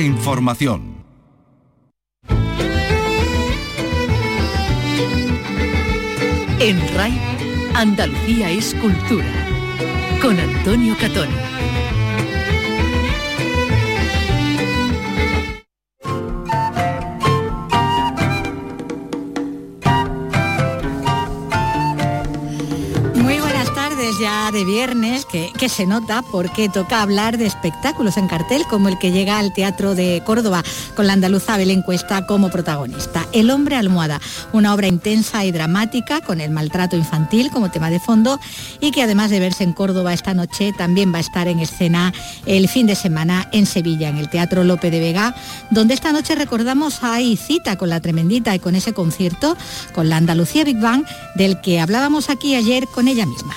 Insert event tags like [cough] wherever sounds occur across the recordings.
Información. En RAI, Andalucía es cultura. Con Antonio Catón. De viernes, que, que se nota porque toca hablar de espectáculos en cartel como el que llega al Teatro de Córdoba con la andaluza Belén Cuesta como protagonista. El hombre almohada, una obra intensa y dramática con el maltrato infantil como tema de fondo y que además de verse en Córdoba esta noche también va a estar en escena el fin de semana en Sevilla, en el Teatro Lope de Vega, donde esta noche recordamos hay cita con la tremendita y con ese concierto con la Andalucía Big Bang del que hablábamos aquí ayer con ella misma.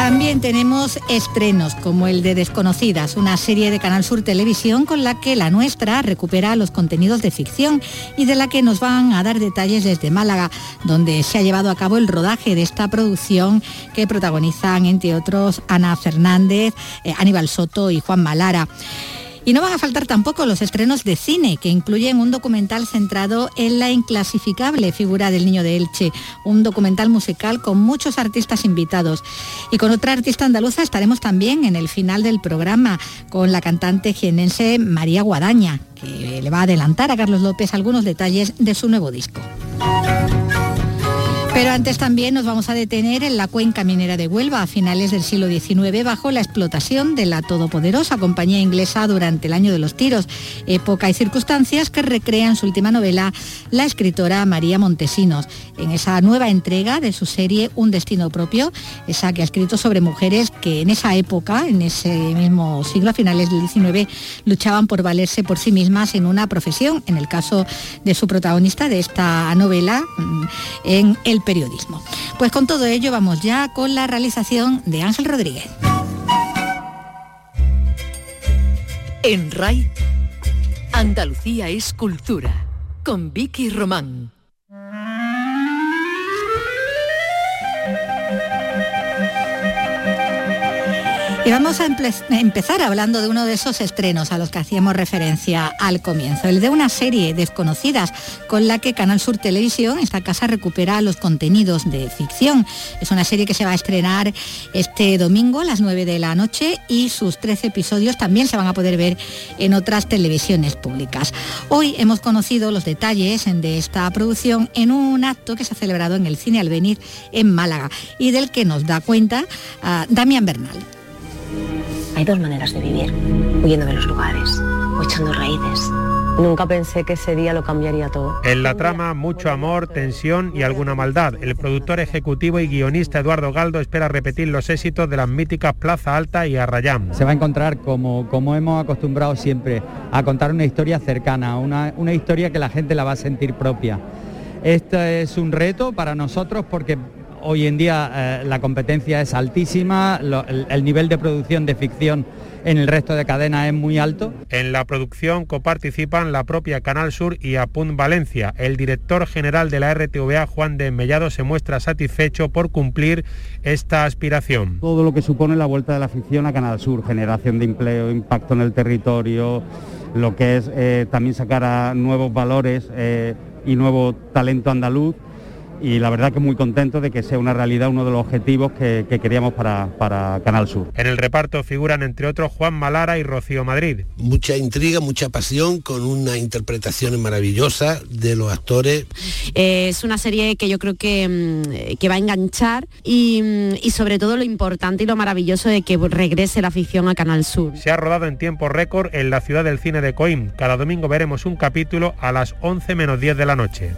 También tenemos estrenos como el de Desconocidas, una serie de Canal Sur Televisión con la que la nuestra recupera los contenidos de ficción y de la que nos van a dar detalles desde Málaga, donde se ha llevado a cabo el rodaje de esta producción que protagonizan, entre otros, Ana Fernández, eh, Aníbal Soto y Juan Malara. Y no van a faltar tampoco los estrenos de cine, que incluyen un documental centrado en la inclasificable figura del niño de Elche, un documental musical con muchos artistas invitados. Y con otra artista andaluza estaremos también en el final del programa, con la cantante jienense María Guadaña, que le va a adelantar a Carlos López algunos detalles de su nuevo disco. Pero antes también nos vamos a detener en la cuenca minera de Huelva a finales del siglo XIX bajo la explotación de la todopoderosa compañía inglesa durante el año de los tiros, época y circunstancias que recrea en su última novela la escritora María Montesinos, en esa nueva entrega de su serie Un destino propio, esa que ha escrito sobre mujeres que en esa época, en ese mismo siglo, a finales del XIX, luchaban por valerse por sí mismas en una profesión, en el caso de su protagonista de esta novela, en el periodismo. Pues con todo ello vamos ya con la realización de Ángel Rodríguez. En RAI, Andalucía es cultura. Con Vicky Román. Vamos a empezar hablando de uno de esos estrenos a los que hacíamos referencia al comienzo, el de una serie desconocidas con la que Canal Sur Televisión, esta casa, recupera los contenidos de ficción. Es una serie que se va a estrenar este domingo a las 9 de la noche y sus 13 episodios también se van a poder ver en otras televisiones públicas. Hoy hemos conocido los detalles de esta producción en un acto que se ha celebrado en el Cine Albenir en Málaga y del que nos da cuenta uh, Damián Bernal. Hay dos maneras de vivir, huyendo de los lugares o echando raíces. Nunca pensé que ese día lo cambiaría todo. En la trama, mucho amor, tensión y alguna maldad. El productor ejecutivo y guionista Eduardo Galdo espera repetir los éxitos de las míticas Plaza Alta y Arrayán. Se va a encontrar, como, como hemos acostumbrado siempre, a contar una historia cercana, una, una historia que la gente la va a sentir propia. Este es un reto para nosotros porque Hoy en día eh, la competencia es altísima, lo, el, el, nivel de producción de ficción en el resto de cadenas es muy alto. En la producción coparticipan la propia Canal Sur y Apunt Valencia. El director general de la RTVA, Juan de Mellado, se muestra satisfecho por cumplir esta aspiración. Todo lo que supone la vuelta de la ficción a Canal Sur, generación de empleo, impacto en el territorio, lo que es eh, también sacar a nuevos valores eh, y nuevo talento andaluz y la verdad que muy contento de que sea una realidad uno de los objetivos que, que queríamos para, para, Canal Sur. En el reparto figuran entre otros Juan Malara y Rocío Madrid. Mucha intriga, mucha pasión, con una interpretación maravillosa de los actores. Eh, es una serie que yo creo que, que va a enganchar y, y, sobre todo lo importante y lo maravilloso de que regrese la ficción a Canal Sur. Se ha rodado en tiempo récord en la ciudad del cine de Coim. Cada domingo veremos un capítulo a las 11 menos 10 de la noche.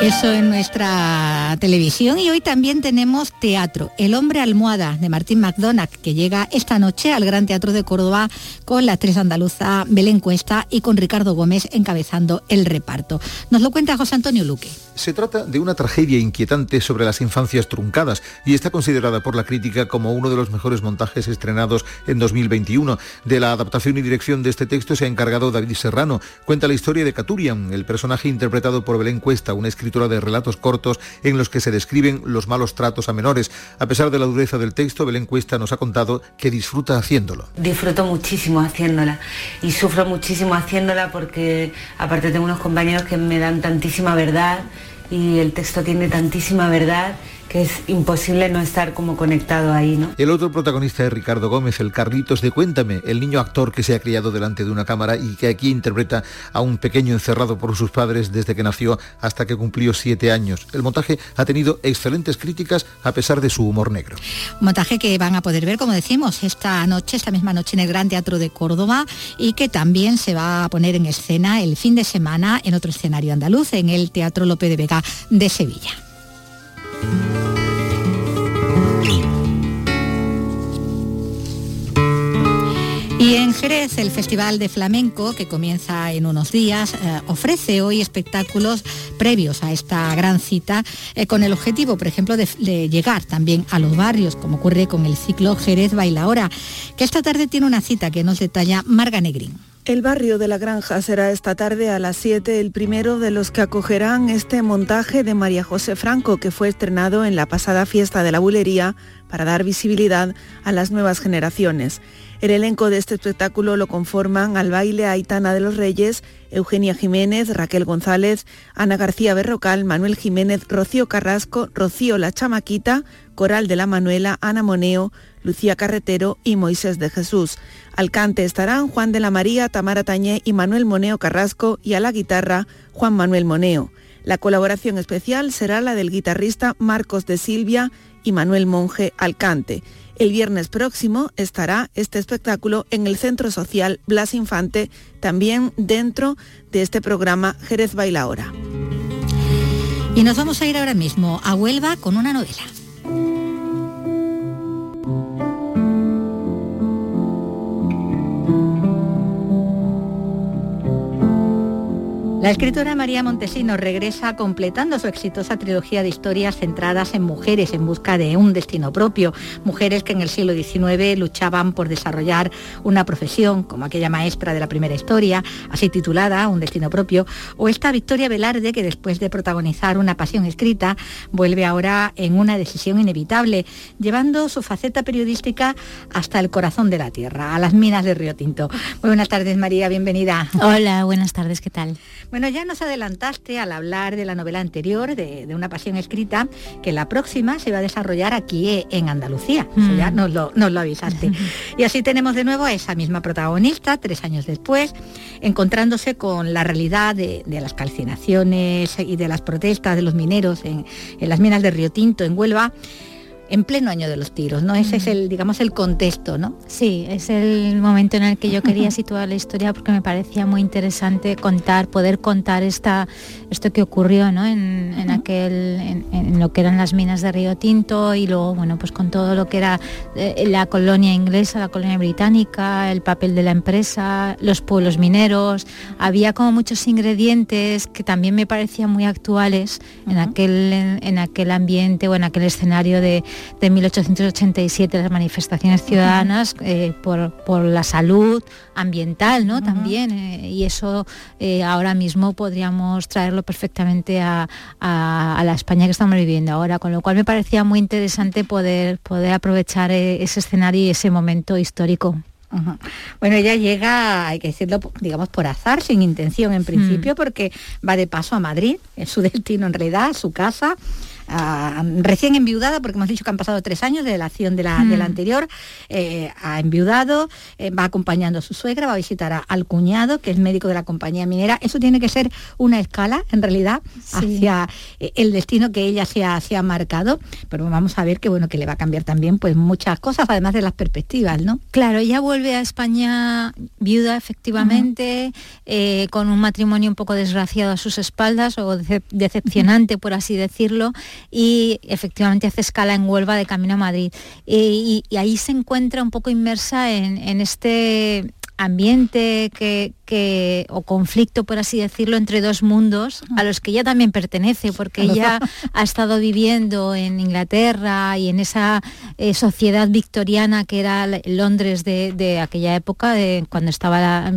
Eso en nuestra televisión y hoy también tenemos teatro, El hombre almohada de Martín McDonagh, que llega esta noche al Gran Teatro de Córdoba con la actriz andaluza Belén Cuesta y con Ricardo Gómez encabezando el reparto. Nos lo cuenta José Antonio Luque. Se trata de una tragedia inquietante sobre las infancias truncadas y está considerada por la crítica como uno de los mejores montajes estrenados en 2021. De la adaptación y dirección de este texto se ha encargado David Serrano. Cuenta la historia de Caturian, el personaje interpretado por Belén Cuesta, una escritora de relatos cortos en los que se describen los malos tratos a menores. A pesar de la dureza del texto, Belén Cuesta nos ha contado que disfruta haciéndolo. Disfruto muchísimo haciéndola y sufro muchísimo haciéndola porque aparte tengo unos compañeros que me dan tantísima verdad y el texto tiene tantísima verdad que es imposible no estar como conectado ahí, ¿no? El otro protagonista es Ricardo Gómez, el Carlitos de Cuéntame, el niño actor que se ha criado delante de una cámara y que aquí interpreta a un pequeño encerrado por sus padres desde que nació hasta que cumplió siete años. El montaje ha tenido excelentes críticas a pesar de su humor negro. Un montaje que van a poder ver, como decimos, esta noche, esta misma noche en el Gran Teatro de Córdoba y que también se va a poner en escena el fin de semana en otro escenario andaluz, en el Teatro Lope de Vega de Sevilla. Y en Jerez, el Festival de Flamenco, que comienza en unos días, eh, ofrece hoy espectáculos previos a esta gran cita, eh, con el objetivo, por ejemplo, de, de, llegar también a los barrios, como ocurre con el ciclo Jerez Baila Hora, que esta tarde tiene una cita que nos detalla Marga Negrín. El barrio de la Granja será esta tarde a las 7 el primero de los que acogerán este montaje de María José Franco, que fue estrenado en la pasada fiesta de la bulería para dar visibilidad a las nuevas generaciones. El elenco de este espectáculo lo conforman al baile Aitana de los Reyes, Eugenia Jiménez, Raquel González, Ana García Berrocal, Manuel Jiménez, Rocío Carrasco, Rocío La Chamaquita, Coral de la Manuela, Ana Moneo, Lucía Carretero y Moisés de Jesús. Al cante estarán Juan de la María, Tamara Tañé y Manuel Moneo Carrasco y a la guitarra Juan Manuel Moneo. La colaboración especial será la del guitarrista Marcos de Silvia y Manuel Monje al cante. El viernes próximo estará este espectáculo en el Centro Social Blas Infante, también dentro de este programa Jerez Baila Hora. Y nos vamos a ir ahora mismo a Huelva con una novela. La escritora María Montesinos regresa completando su exitosa trilogía de historias centradas en mujeres en busca de un destino propio, mujeres que en el siglo XIX luchaban por desarrollar una profesión, como aquella maestra de la primera historia, así titulada Un destino propio, o esta Victoria Velarde que después de protagonizar una pasión escrita vuelve ahora en una decisión inevitable, llevando su faceta periodística hasta el corazón de la tierra, a las minas de Río Tinto. Muy buenas tardes María, bienvenida. Hola, buenas tardes, ¿qué tal? Bueno, ya nos adelantaste al hablar de la novela anterior, de, de, una pasión escrita, que la próxima se va a desarrollar aquí eh, en Andalucía. Mm. Ya nos lo, nos lo avisaste. [laughs] y así tenemos de nuevo a esa misma protagonista, tres años después, encontrándose con la realidad de, de las calcinaciones y de las protestas de los mineros en, en las minas de Río Tinto, en Huelva en pleno año de los tiros, ¿no? Ese es el, digamos, el contexto, ¿no? Sí, es el momento en el que yo quería [laughs] situar la historia porque me parecía muy interesante contar, poder contar esta, esto que ocurrió, ¿no? En, en aquel, en, en, lo que eran las minas de Río Tinto y luego, bueno, pues con todo lo que era eh, la colonia inglesa, la colonia británica, el papel de la empresa, los pueblos mineros, había como muchos ingredientes que también me parecían muy actuales en aquel, en, en aquel ambiente o en aquel escenario de de 1887, las manifestaciones ciudadanas eh, por, por, la salud ambiental, ¿no? Uh -huh. También, eh, y eso eh, ahora mismo podríamos traerlo perfectamente a, a, a, la España que estamos viviendo ahora, con lo cual me parecía muy interesante poder, poder aprovechar ese escenario y ese momento histórico. Bueno, ella llega, hay que decirlo, digamos, por azar, sin intención en principio, mm. porque va de paso a Madrid, es su [laughs] destino en realidad, su casa. Uh, recién enviudada, porque hemos dicho que han pasado tres años de la acción de la, mm. de la anterior, eh, ha enviudado, eh, va acompañando a su suegra, va a visitar a, al cuñado, que es médico de la compañía minera. Eso tiene que ser una escala, en realidad, sí. hacia eh, el destino que ella se ha, se ha, marcado, pero vamos a ver que bueno, que le va a cambiar también pues muchas cosas, además de las perspectivas, ¿no? Claro, ella vuelve a España viuda, efectivamente, uh -huh. con un matrimonio un poco desgraciado a sus espaldas, o de decepcionante, uh -huh. por así decirlo, y efectivamente hace escala en Huelva de camino a Madrid. Y, y, ahí se encuentra un poco inmersa en este ambiente que, que, o conflicto, por así decirlo, entre dos mundos a los que ella también pertenece, porque ella ha estado viviendo en Inglaterra y en esa eh, sociedad victoriana que era Londres de, aquella época, de, cuando estaba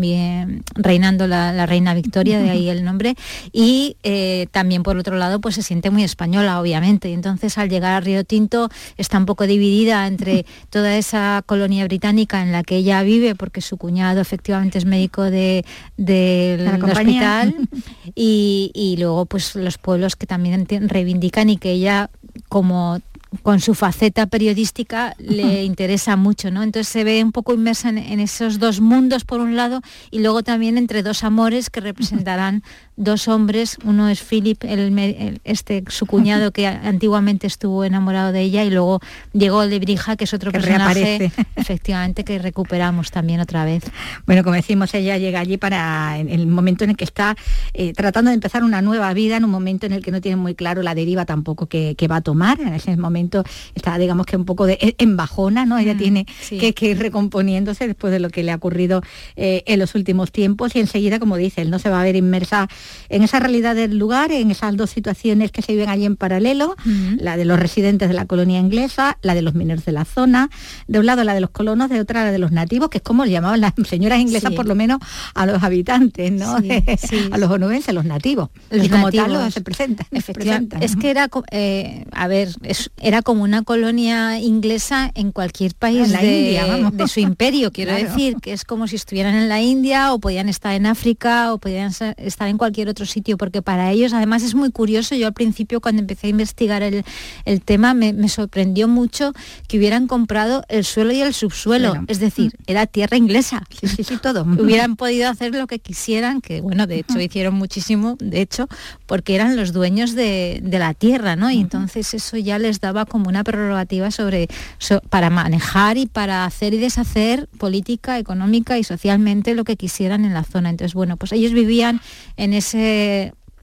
reinando la, reina Victoria, de ahí el nombre, y eh, también por otro lado pues se siente muy española, obviamente, y entonces al llegar a Río Tinto está un poco dividida entre toda esa colonia británica en la que ella vive, porque su cuñado efectivamente es médico de del hospital [laughs] y, y, luego pues los pueblos que también reivindican y que ella como con su faceta periodística le interesa mucho, ¿no? Entonces se ve un poco inmersa en, esos dos mundos por un lado y luego también entre dos amores que [laughs] representarán dos hombres, uno es Philip, el, este su cuñado que antiguamente estuvo enamorado de ella y luego llegó el de Brija, que es otro personaje, efectivamente que recuperamos también otra vez. Bueno, como decimos, ella llega allí para el momento en el que está eh, tratando de empezar una nueva vida, en un momento en el que no tiene muy claro la deriva tampoco que, va a tomar. En ese momento está, digamos que un poco de, en bajona, ¿no? Ella mm, tiene que, ir recomponiéndose después de lo que le ha ocurrido eh, en los últimos tiempos y enseguida, como dice, él no se va a ver inmersa en esa realidad del lugar, en esas dos situaciones que se viven allí en paralelo, la de los residentes de la colonia inglesa, la de los mineros de la zona, de un lado la de los colonos, de otra la de los nativos, que es como llamaban las [laughs] señoras inglesas por lo menos a los habitantes, ¿no? [laughs] a los onubenses, los nativos. y como tal se presentan. Es que era, eh, a ver, era como una colonia inglesa en cualquier país de, de, su imperio, quiero [laughs] decir, que es como si estuvieran en la India o podían estar en África o podían estar en cualquier otro sitio, porque para ellos además es muy curioso, yo al principio cuando empecé a investigar el, tema me, sorprendió mucho que hubieran comprado el suelo y el subsuelo, es decir, mm. era tierra inglesa, sí, sí, sí, todo. [laughs] hubieran podido hacer lo que quisieran, que bueno, de hecho hicieron muchísimo, de hecho, porque eran los dueños de, la tierra, ¿no? Y entonces eso ya les daba como una prerrogativa sobre, para manejar y para hacer y deshacer política, económica y socialmente lo que quisieran en la zona. Entonces, bueno, pues ellos vivían en ese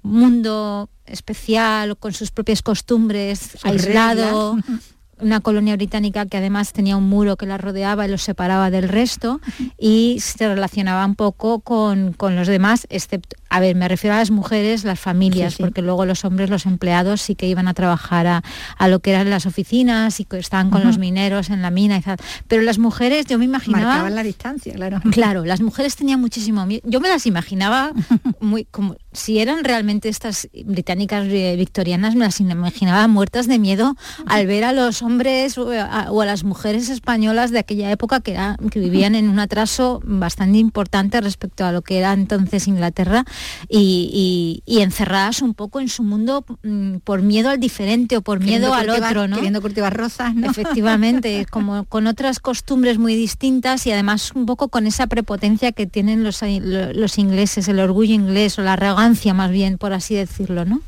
mundo especial, con sus propias costumbres, aislado, [laughs] una colonia británica que además tenía un muro que la rodeaba y los separaba del resto y se relacionaba un poco con, con los demás, excepto, a ver, me refiero a las mujeres, las familias, porque luego los hombres, los empleados sí que iban a trabajar a, lo que eran las oficinas y que estaban con los mineros en la mina y tal. Pero las mujeres, yo me imaginaba... Marcaban la distancia, claro. Claro, las mujeres tenían muchísimo miedo. Yo me las imaginaba [laughs] muy como si eran realmente estas británicas eh, victorianas, me las imaginaba muertas de miedo al ver a los hombres o a, las mujeres españolas de aquella época que, que vivían en un atraso bastante importante respecto a lo que era entonces Inglaterra y, encerradas un poco en su mundo mm, por miedo al diferente o por miedo al otro, ¿no? Queriendo cultivar rosas, ¿no? Efectivamente, [laughs] como con otras costumbres muy distintas y además un poco con esa prepotencia que tienen los, los ingleses, el orgullo inglés o la arrogancia más bien, por así decirlo, ¿no?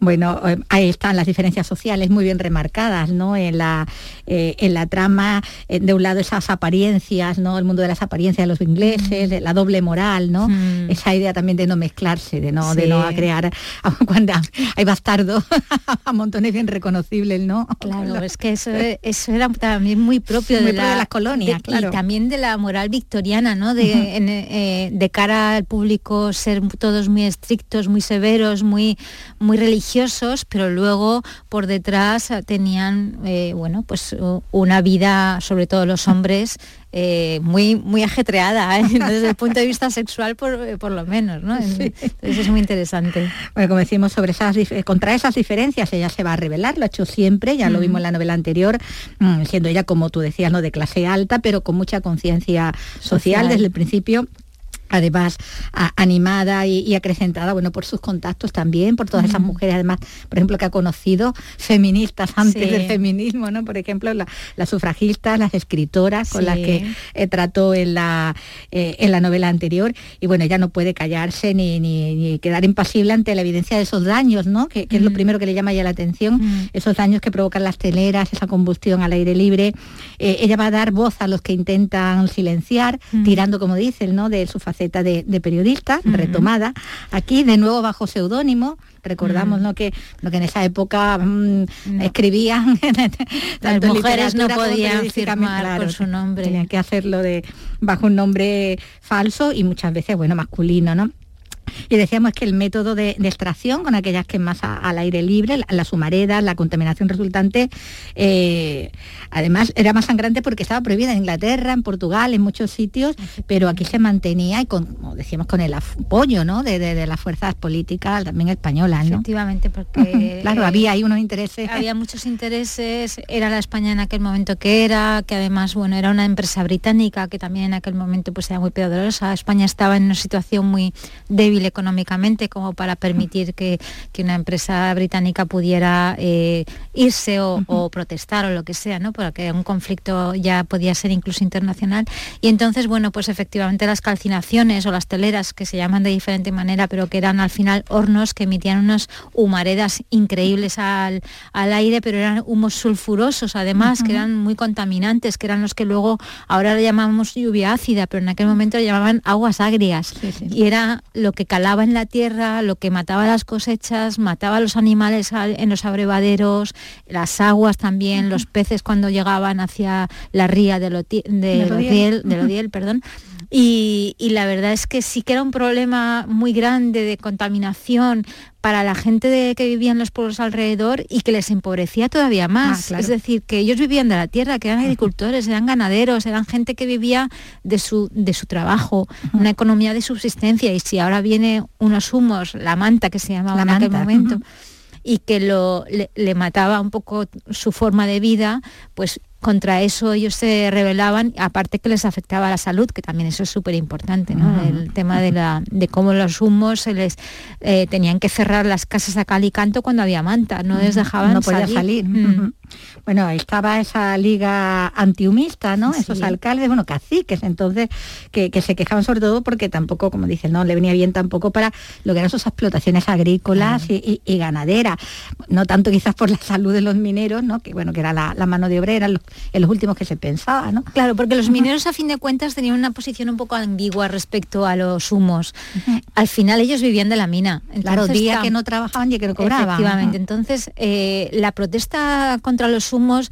Bueno, eh, ahí están las diferencias sociales muy bien remarcadas, ¿no? En la, eh, en la trama, eh, de un lado esas apariencias, ¿no? El mundo de las apariencias de los ingleses, de la doble moral, ¿no? Esa idea también de no mezclarse, de no, de no crear, [laughs] cuando hay bastardos, [laughs] a montones bien reconocibles, ¿no? Claro, [laughs] es que eso, eso era también muy propio, de, las colonias, claro. Y también de la moral victoriana, ¿no? De, de cara al público ser todos muy estrictos, muy severos, muy, muy religiosos pero luego por detrás tenían eh, bueno, pues una vida, sobre todo los hombres, [laughs] eh, muy, muy ajetreada ¿eh? desde el punto de vista sexual por, lo menos. ¿no? Entonces es muy interesante. Bueno, como decimos, sobre esas, contra esas diferencias ella se va a revelar, lo ha hecho siempre, ya lo vimos en la novela anterior, mm, siendo ella, como tú decías, ¿no? de clase alta, pero con mucha conciencia social desde el principio además animada y, acrecentada, bueno, por sus contactos también, por todas esas mujeres, además, por ejemplo, que ha conocido feministas antes del feminismo, ¿no? Por ejemplo, las sufragistas, las escritoras con las que eh, trató en la, eh, en la novela anterior, y bueno, ella no puede callarse ni, quedar impasible ante la evidencia de esos daños, ¿no? Que, es lo primero que le llama ya la atención, esos daños que provocan las teleras, esa combustión al aire libre. Eh, ella va a dar voz a los que intentan silenciar, tirando, como dicen, ¿no? De su facilidad faceta de, periodista, retomada, aquí de nuevo bajo seudónimo, recordamos ¿no? que lo que en esa época mm, escribían [laughs] las mujeres no podían firmar por su nombre. tenían que hacerlo de bajo un nombre falso y muchas veces bueno masculino no y decíamos que el método de, extracción, con aquellas que más al aire libre, las humaredas, la contaminación resultante, eh, además era más sangrante porque estaba prohibida en Inglaterra, en Portugal, en muchos sitios, pero aquí se mantenía y con, como decíamos, con el apoyo ¿no? de, las fuerzas políticas también españolas. ¿no? Efectivamente, porque [laughs] claro, había ahí unos intereses. Había muchos intereses, era la España en aquel momento que era, que además bueno, era una empresa británica que también en aquel momento pues era muy poderosa. España estaba en una situación muy débil económicamente como para permitir que, una empresa británica pudiera eh, irse o, protestar o lo que sea, ¿no? Porque un conflicto ya podía ser incluso internacional. Y entonces, bueno, pues efectivamente las calcinaciones o las teleras, que se llaman de diferente manera, pero que eran al final hornos que emitían unas humaredas increíbles al, aire, pero eran humos sulfurosos además, que eran muy contaminantes, que eran los que luego ahora le llamamos lluvia ácida, pero en aquel momento le llamaban aguas agrias. Y era lo que calaba en la tierra, lo que mataba las cosechas, mataba a los animales en los abrevaderos, las aguas también, los peces cuando llegaban hacia la ría de, lo, de, perdón. Y, la verdad es que sí que era un problema muy grande de contaminación para la gente de, que vivía en los pueblos alrededor y que les empobrecía todavía más. Ah, es decir, que ellos vivían de la tierra, que eran agricultores, eran ganaderos, eran gente que vivía de su, de su trabajo, una economía de subsistencia. Y si ahora viene unos humos, la manta que se llamaba en aquel momento, y que lo, le, mataba un poco su forma de vida, pues contra eso ellos se rebelaban, aparte que les afectaba la salud, que también eso es súper importante, ¿no? El tema de, la, de cómo los humos se les eh, tenían que cerrar las casas a cal y canto cuando había manta, no les dejaban no podía salir. Bueno, estaba esa liga antihumista, ¿no? Esos alcaldes, bueno, caciques, entonces, que, se quejaban sobre todo porque tampoco, como dicen, no le venía bien tampoco para lo que eran sus explotaciones agrícolas y, ganaderas. No tanto quizás por la salud de los mineros, ¿no? Que bueno, que era la, mano de obrera, los, en los últimos que se pensaba, ¿no? Claro, porque los mineros a fin de cuentas tenían una posición un poco ambigua respecto a los humos. Al final ellos vivían de la mina. claro, día que no trabajaban y que no cobraban. Efectivamente. Entonces, eh, la protesta contra los humos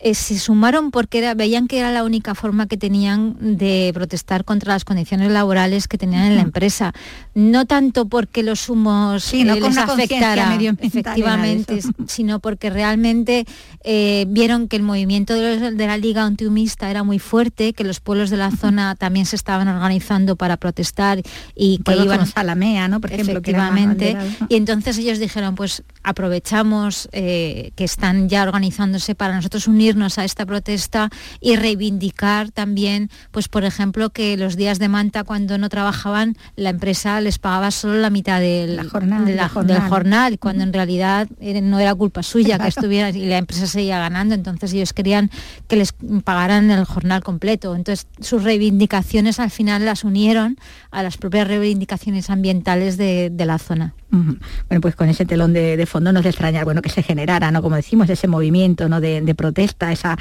eh, se sumaron porque veían que era la única forma que tenían de protestar contra las condiciones laborales que tenían en la empresa. No tanto porque los humos sí, no eh, les afectara efectivamente, [laughs] sino porque realmente eh, vieron que el movimiento de, la Liga Antihumista era muy fuerte, que los pueblos de la zona también se estaban organizando para protestar y que iban a la MEA, ¿no? Por ejemplo, efectivamente. y entonces ellos dijeron, pues aprovechamos que están ya organizándose para nosotros unir a esta protesta y reivindicar también, pues por ejemplo, que los días de manta cuando no trabajaban, la empresa les pagaba solo la mitad del, la jornada, del jornal, cuando en realidad no era culpa suya que estuviera y la empresa seguía ganando, entonces ellos querían que les pagaran el jornal completo. Entonces sus reivindicaciones al final las unieron a las propias reivindicaciones ambientales de la zona. Bueno, pues con ese telón de, fondo no es de extrañar, bueno, que se generara, ¿no? Como decimos, ese movimiento ¿no? de, protesta, esas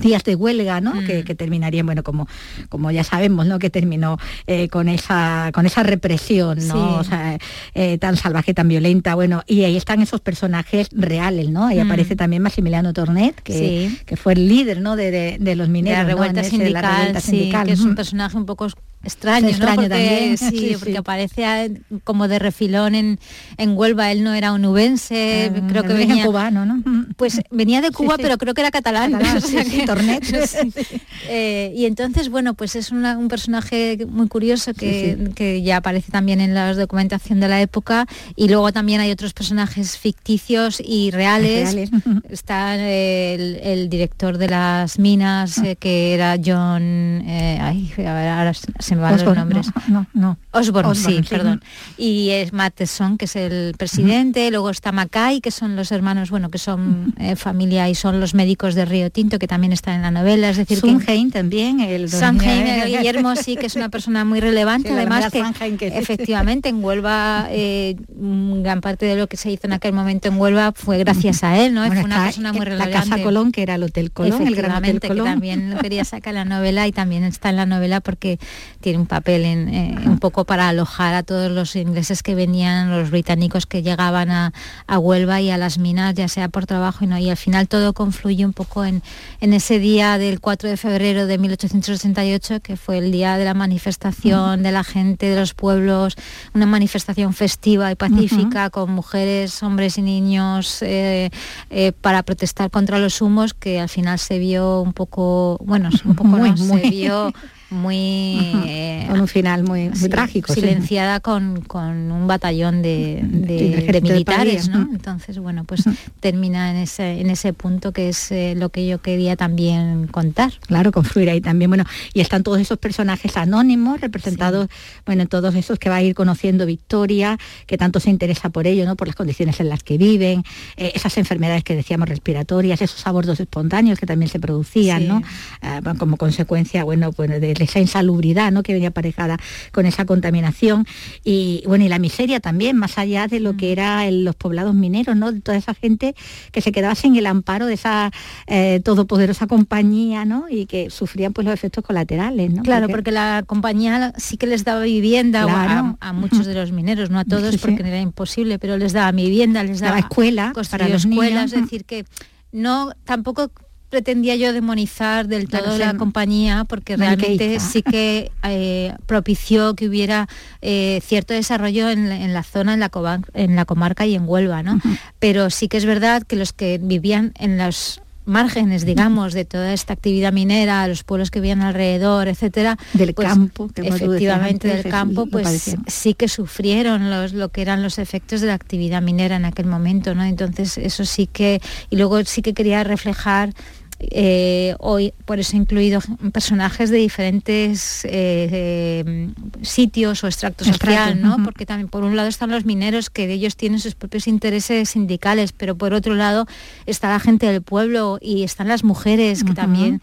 días de huelga, ¿no? Que, mm. terminarían, bueno, como, como ya sabemos, ¿no? Que terminó eh, con esa con esa represión, ¿no? Eh, tan salvaje, tan violenta, bueno, y ahí están esos personajes reales, ¿no? Ahí mm. aparece también Maximiliano Tornet, que, que, fue el líder, ¿no? De, los mineros. la revuelta, sindical, que es un personaje un poco extraño, extraño también. Sí, porque aparece como de refilón en, en Huelva, él no era onubense, ah, creo que venía cubano, ¿no? Pues [laughs] venía de Cuba, pero creo que era catalán. Tornet. Eh, y entonces, bueno, pues es un personaje muy curioso que, que, ya aparece también en la documentación de la época y luego también hay otros personajes ficticios y reales. [laughs] Está el, director de las minas, ah. eh, que era John... Eh, ay, ahora se me van los nombres. No, no, Osborne, sí, perdón. Y es Matheson, que es el presidente, luego está Mackay, que son los hermanos, bueno, que son eh, familia y son los médicos de Río Tinto, que también están en la novela. Es decir, Sun también, el Sun Guillermo [laughs] sí, que es una persona muy relevante, además que, efectivamente en Huelva eh, gran parte de lo que se hizo en aquel momento en Huelva fue gracias a él, ¿no? fue una persona muy relevante. La Casa Colón, que era el Hotel Colón, el Gran Hotel Colón. que también quería sacar la novela y también está en la novela porque tiene un papel en, eh, un poco para alojar a todos los ingleses que venían, los británicos que llegaban a, Huelva y a las minas, ya sea por trabajo y no. Y al final todo confluye un poco en, en ese día del 4 de febrero de 1888, que fue el día de la manifestación de la gente de los pueblos, una manifestación festiva y pacífica con mujeres, hombres y niños eh, eh, para protestar contra los humos, que al final se vio un poco, bueno, un poco muy, se vio [laughs] muy eh, con un final muy, trágico silenciada con, un batallón de, militares ¿no? entonces bueno pues termina en ese en ese punto que es eh, lo que yo quería también contar. Claro confluir ahí también. Bueno y están todos esos personajes anónimos representados bueno todos esos que va a ir conociendo Victoria que tanto se interesa por ello no por las condiciones en las que viven eh, esas enfermedades que decíamos respiratorias esos abortos espontáneos que también se producían no ah, como consecuencia bueno pues de esa insalubridad ¿no? que venía aparejada con esa contaminación y bueno y la miseria también, más allá de lo que mm. era los poblados mineros, ¿no? De toda esa gente que se quedaba sin el amparo de esa eh, todopoderosa compañía, ¿no? Y que sufrían pues los efectos colaterales, ¿no? Claro, porque, la compañía sí que les daba vivienda a, muchos de los mineros, no a [laughs] todos porque era imposible, pero les daba vivienda, les daba, escuela para los escuelas, es decir que no tampoco pretendía yo demonizar del todo la compañía porque realmente sí que eh, propició que hubiera eh, cierto desarrollo en, la zona, en la, en la comarca y en Huelva, ¿no? Pero sí que es verdad que los que vivían en los márgenes, digamos, de toda esta actividad minera, los pueblos que vivían alrededor, etcétera, del pues, campo, efectivamente del campo, pues sí que sufrieron los, lo que eran los efectos de la actividad minera en aquel momento, ¿no? Entonces eso sí que y luego sí que quería reflejar eh, hoy por eso he incluido personajes de diferentes eh, eh, sitios o extracto social, ¿no? Porque también por un lado están los mineros que ellos tienen sus propios intereses sindicales, pero por otro lado está la gente del pueblo y están las mujeres que también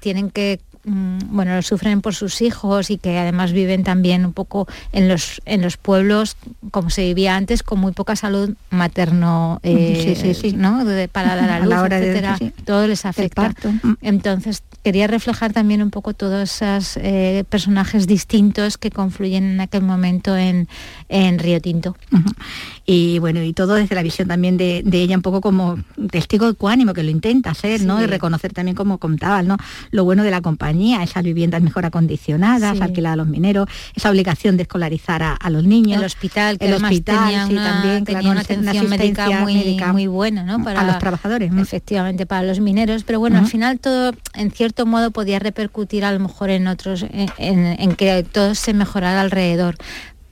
tienen que bueno, lo sufren por sus hijos y que además viven también un poco en los, en los pueblos, como se vivía antes, con muy poca salud materno, eh, ¿no? para dar a [laughs] luz, la etcétera, todo les afecta. Mm. Entonces, quería reflejar también un poco todos esos eh, personajes distintos que confluyen en aquel momento en, en Río Tinto. Y bueno, y todo desde la visión también de, ella un poco como testigo ecuánimo, que lo intenta ser, ¿no? Y reconocer también, como contabas, ¿no? Lo bueno de la compañía, esas viviendas mejor acondicionadas, alquiladas a los mineros, esa obligación de escolarizar a, los niños. El hospital, que el hospital, tenía una, también, tenía una atención médica muy, muy buena, ¿no? Para los trabajadores. Efectivamente, para los mineros. Pero bueno, al final todo, en cierto modo, podía repercutir a lo mejor en otros, en que todo se mejorara alrededor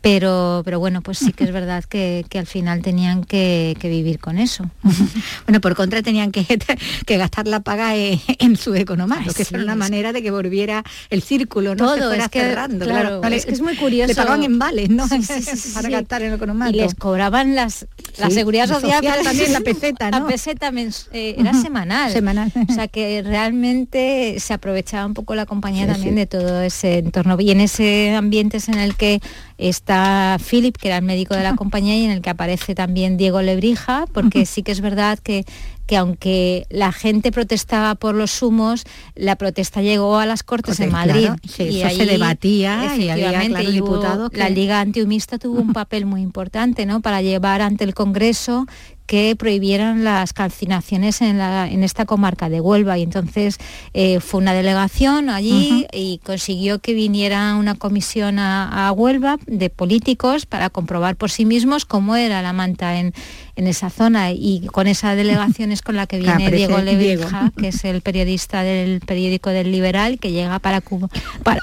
pero, pero bueno, pues sí que es verdad que, al final tenían que, vivir con eso. [laughs] bueno, por contra tenían que, [laughs] que gastar la paga en, su economía, que es una manera de que volviera el círculo, no Todo, es que, cerrando. Claro, es, que es muy curioso. Le pagaban en vales, ¿no? [laughs] Para gastar en economía. Y les cobraban las, la seguridad social, también, la peseta, ¿no? La peseta eh, era semanal. Semanal. O sea que realmente se aprovechaba un poco la compañía también de todo ese entorno. Y en ese ambiente es en el que está Philip, que era el médico de la [laughs] compañía, y en el que aparece también Diego Lebrija, porque sí que es verdad que, que aunque la gente protestaba por los humos, la protesta llegó a las Cortes de Madrid. y ahí, se debatía y había diputados La Liga Antihumista tuvo un papel muy importante ¿no? para llevar ante el Congreso que prohibieran las calcinaciones en, esta comarca de Huelva. Y entonces eh, fue una delegación allí y consiguió que viniera una comisión a, Huelva de políticos para comprobar por sí mismos cómo era la manta en, esa zona. Y con esa [laughs] delegación es con la que viene Diego Leveja, que es el periodista del periódico del Liberal, que llega para, para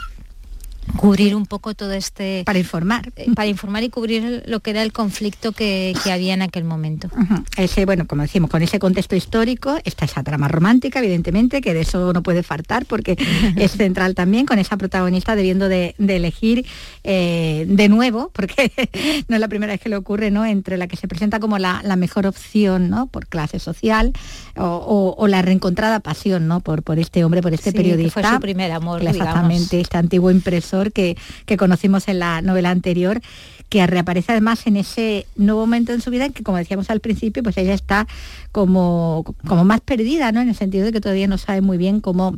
cubrir un poco todo este... Para informar. Eh, para informar y cubrir lo que era el conflicto que, había en aquel momento. Ese, bueno, como decimos, con ese contexto histórico, está esa trama romántica, evidentemente, que de eso no puede faltar porque [laughs] es central también, con esa protagonista debiendo de, elegir eh, de nuevo, porque [laughs] no es la primera vez que le ocurre, ¿no? Entre la que se presenta como la, mejor opción, ¿no? Por clase social o, la reencontrada pasión, ¿no? Por, por este hombre, por este periodista. fue su primer amor, Exactamente, este antiguo impresor que, conocimos en la novela anterior, que reaparece además en ese nuevo momento en su vida en que, como decíamos al principio, pues ella está como, como más perdida, ¿no? En el sentido de que todavía no sabe muy bien cómo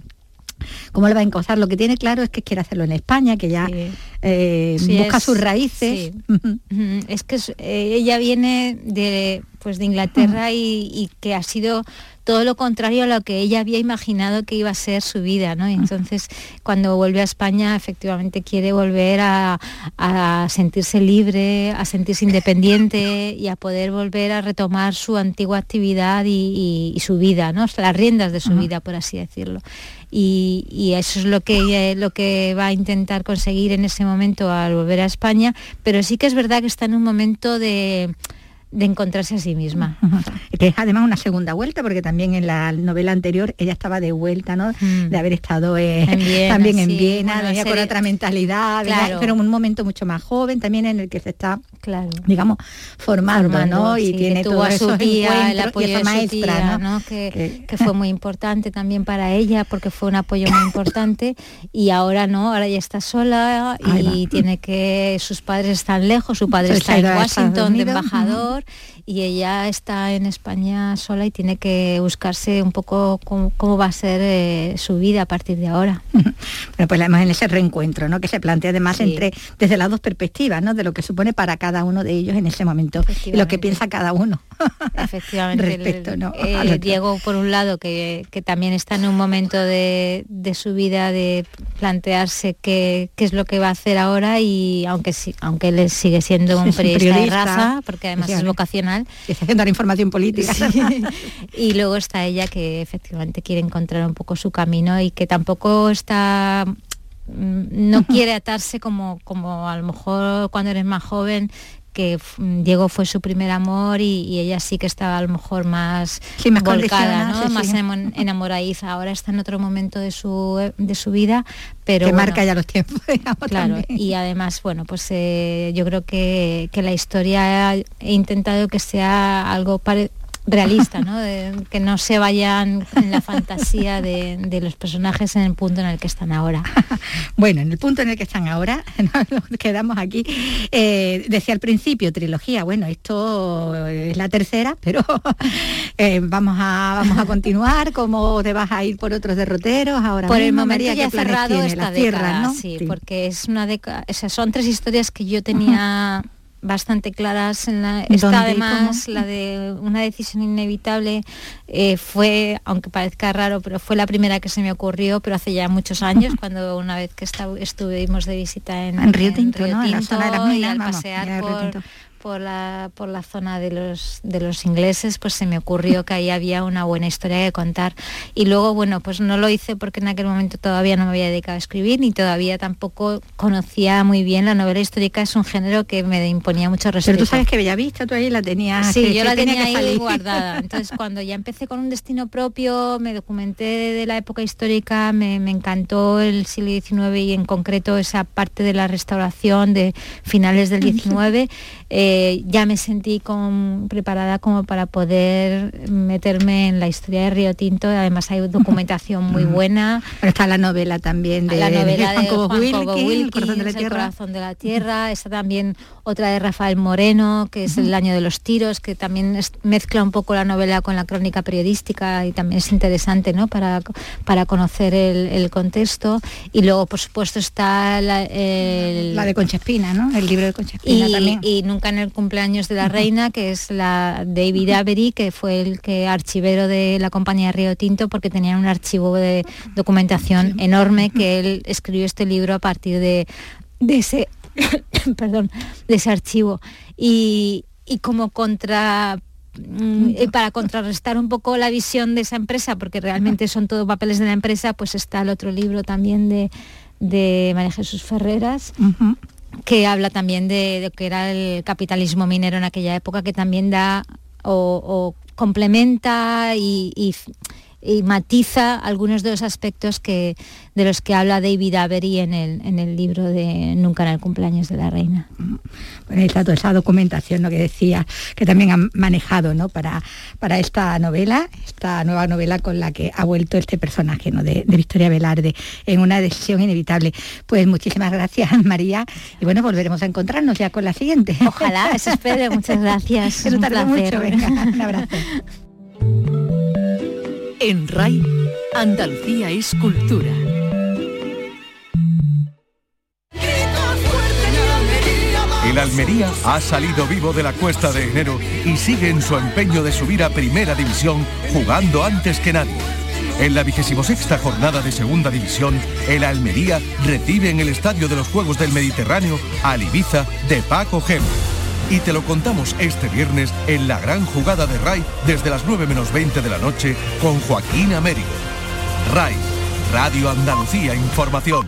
cómo le va a encauzar. Lo que tiene claro es que quiere hacerlo en España, que ya eh, busca sus raíces. [laughs] es que eh, ella viene de, pues, de Inglaterra y, que ha sido todo lo contrario a lo que ella había imaginado que iba a ser su vida, ¿no? entonces cuando vuelve a España efectivamente quiere volver a, sentirse libre, a sentirse independiente y a poder volver a retomar su antigua actividad y, su vida, ¿no? las riendas de su vida, por así decirlo. Y, eso es lo que, lo que va a intentar conseguir en ese momento al volver a España, pero sí que es verdad que está en un momento de de encontrarse a sí misma. [laughs] Que es además una segunda vuelta, porque también en la novela anterior ella estaba de vuelta, ¿no? Mm. De haber estado eh, [laughs] también en Viena, venía con otra mentalidad, pero en un momento mucho más joven, también en el que se está, claro. digamos, formando, ¿no? Y tiene todo a su tía, el apoyo maestra, ¿no? Que, que, fue muy importante también para ella, porque fue un apoyo muy importante, y ahora no, ahora ya está sola y tiene que, sus padres están lejos, su padre está en Washington de embajador, y ella está en España sola y tiene que buscarse un poco cómo, va a ser eh, su vida a partir de ahora. [laughs] bueno, pues además en ese reencuentro, ¿no? Que se plantea además entre, desde las dos perspectivas, ¿no? De lo que supone para cada uno de ellos en ese momento, lo que piensa cada uno. Efectivamente. Respecto, eh, Diego, por un lado, que, también está en un momento de, su vida de plantearse qué, qué, es lo que va a hacer ahora y aunque, aunque él sigue siendo un [laughs] periodista, de raza, porque además es vocacional. está haciendo la información política. y luego está ella que efectivamente quiere encontrar un poco su camino y que tampoco está mm, no [laughs] quiere atarse como, como a lo mejor cuando eres más joven que Diego fue su primer amor y, ella sí que estaba a lo mejor más, volcada, más enamoradiza. Ahora está en otro momento de su, de su vida, pero... Que marca ya los tiempos, [laughs] Claro, y además, bueno, pues eh, yo creo que, que, la historia he intentado que sea algo parecido realista, ¿no? que no se vayan en la fantasía de, los personajes en el punto en el que están ahora. bueno, en el punto en el que están ahora, [laughs] nos quedamos aquí. Eh, decía al principio, trilogía, bueno, esto es la tercera, pero [laughs] eh, vamos, a, vamos a continuar, ¿cómo te vas a ir por otros derroteros ahora Por el momento ya he cerrado esta década, ¿no? sí, porque es una década, son tres historias que yo tenía [laughs] bastante claras en la esta además la de una decisión inevitable eh, fue aunque parezca raro pero fue la primera que se me ocurrió pero hace ya muchos años [laughs] cuando una vez que estuvimos de visita en, Río Tinto, en la zona de al pasear por, por la, por la zona de los, de los ingleses, pues se me ocurrió que ahí había una buena historia que contar. Y luego, bueno, pues no lo hice porque en aquel momento todavía no me había dedicado a escribir, ni todavía tampoco conocía muy bien la novela histórica, es un género que me imponía mucho respeto. Pero tú sabes que Bellavista, tú ahí la tenías. Sí, yo la tenía, ahí guardada. Entonces, cuando ya empecé con un destino propio, me documenté de, la época histórica, me, me encantó el siglo XIX y en concreto esa parte de la restauración de finales del [laughs] XIX. Eh, ya me sentí preparada como para poder meterme en la historia de Río Tinto. Además hay documentación muy buena. está la novela también de, la novela de, Juan El corazón de la tierra. Está también otra de Rafael Moreno, que es El año de los tiros, que también mezcla un poco la novela con la crónica periodística y también es interesante ¿no? para, para conocer el, contexto. Y luego, por supuesto, está la, de Concha Espina, ¿no? El libro de Concha Espina también en el cumpleaños de la reina, que es la David Avery, que fue el que archivero de la compañía Río Tinto, porque tenían un archivo de documentación enorme que él escribió este libro a partir de, ese [coughs] perdón, de ese archivo. Y, como contra mm, eh, para contrarrestar un poco la visión de esa empresa, porque realmente son todos papeles de la empresa, pues está el otro libro también de, de María Jesús Ferreras, que habla también de, lo que era el capitalismo minero en aquella época, que también da o, complementa y, y matiza algunos de los aspectos que, de los que habla David Avery en el, en el libro de Nunca en el cumpleaños de la reina. Bueno, está toda esa documentación lo que decía, que también han manejado ¿no? para, para esta novela, esta nueva novela con la que ha vuelto este personaje ¿no? de, Victoria Velarde en una decisión inevitable. Pues muchísimas gracias, [laughs] María. Y bueno, volveremos a encontrarnos ya con la siguiente. Ojalá, eso espero. Muchas gracias. [laughs] un mucho. un abrazo. [laughs] En RAI, Andalucía es cultura. El Almería ha salido vivo de la cuesta de enero y sigue en su empeño de subir a primera división jugando antes que nadie. En la vigésimo sexta jornada de Segunda División, el Almería recibe en el Estadio de los Juegos del Mediterráneo al Ibiza de Paco Gemo. Y te lo contamos este viernes en la gran jugada de RAI desde las 9 menos 20 de la noche con Joaquín Américo. RAI, Radio Andalucía Información.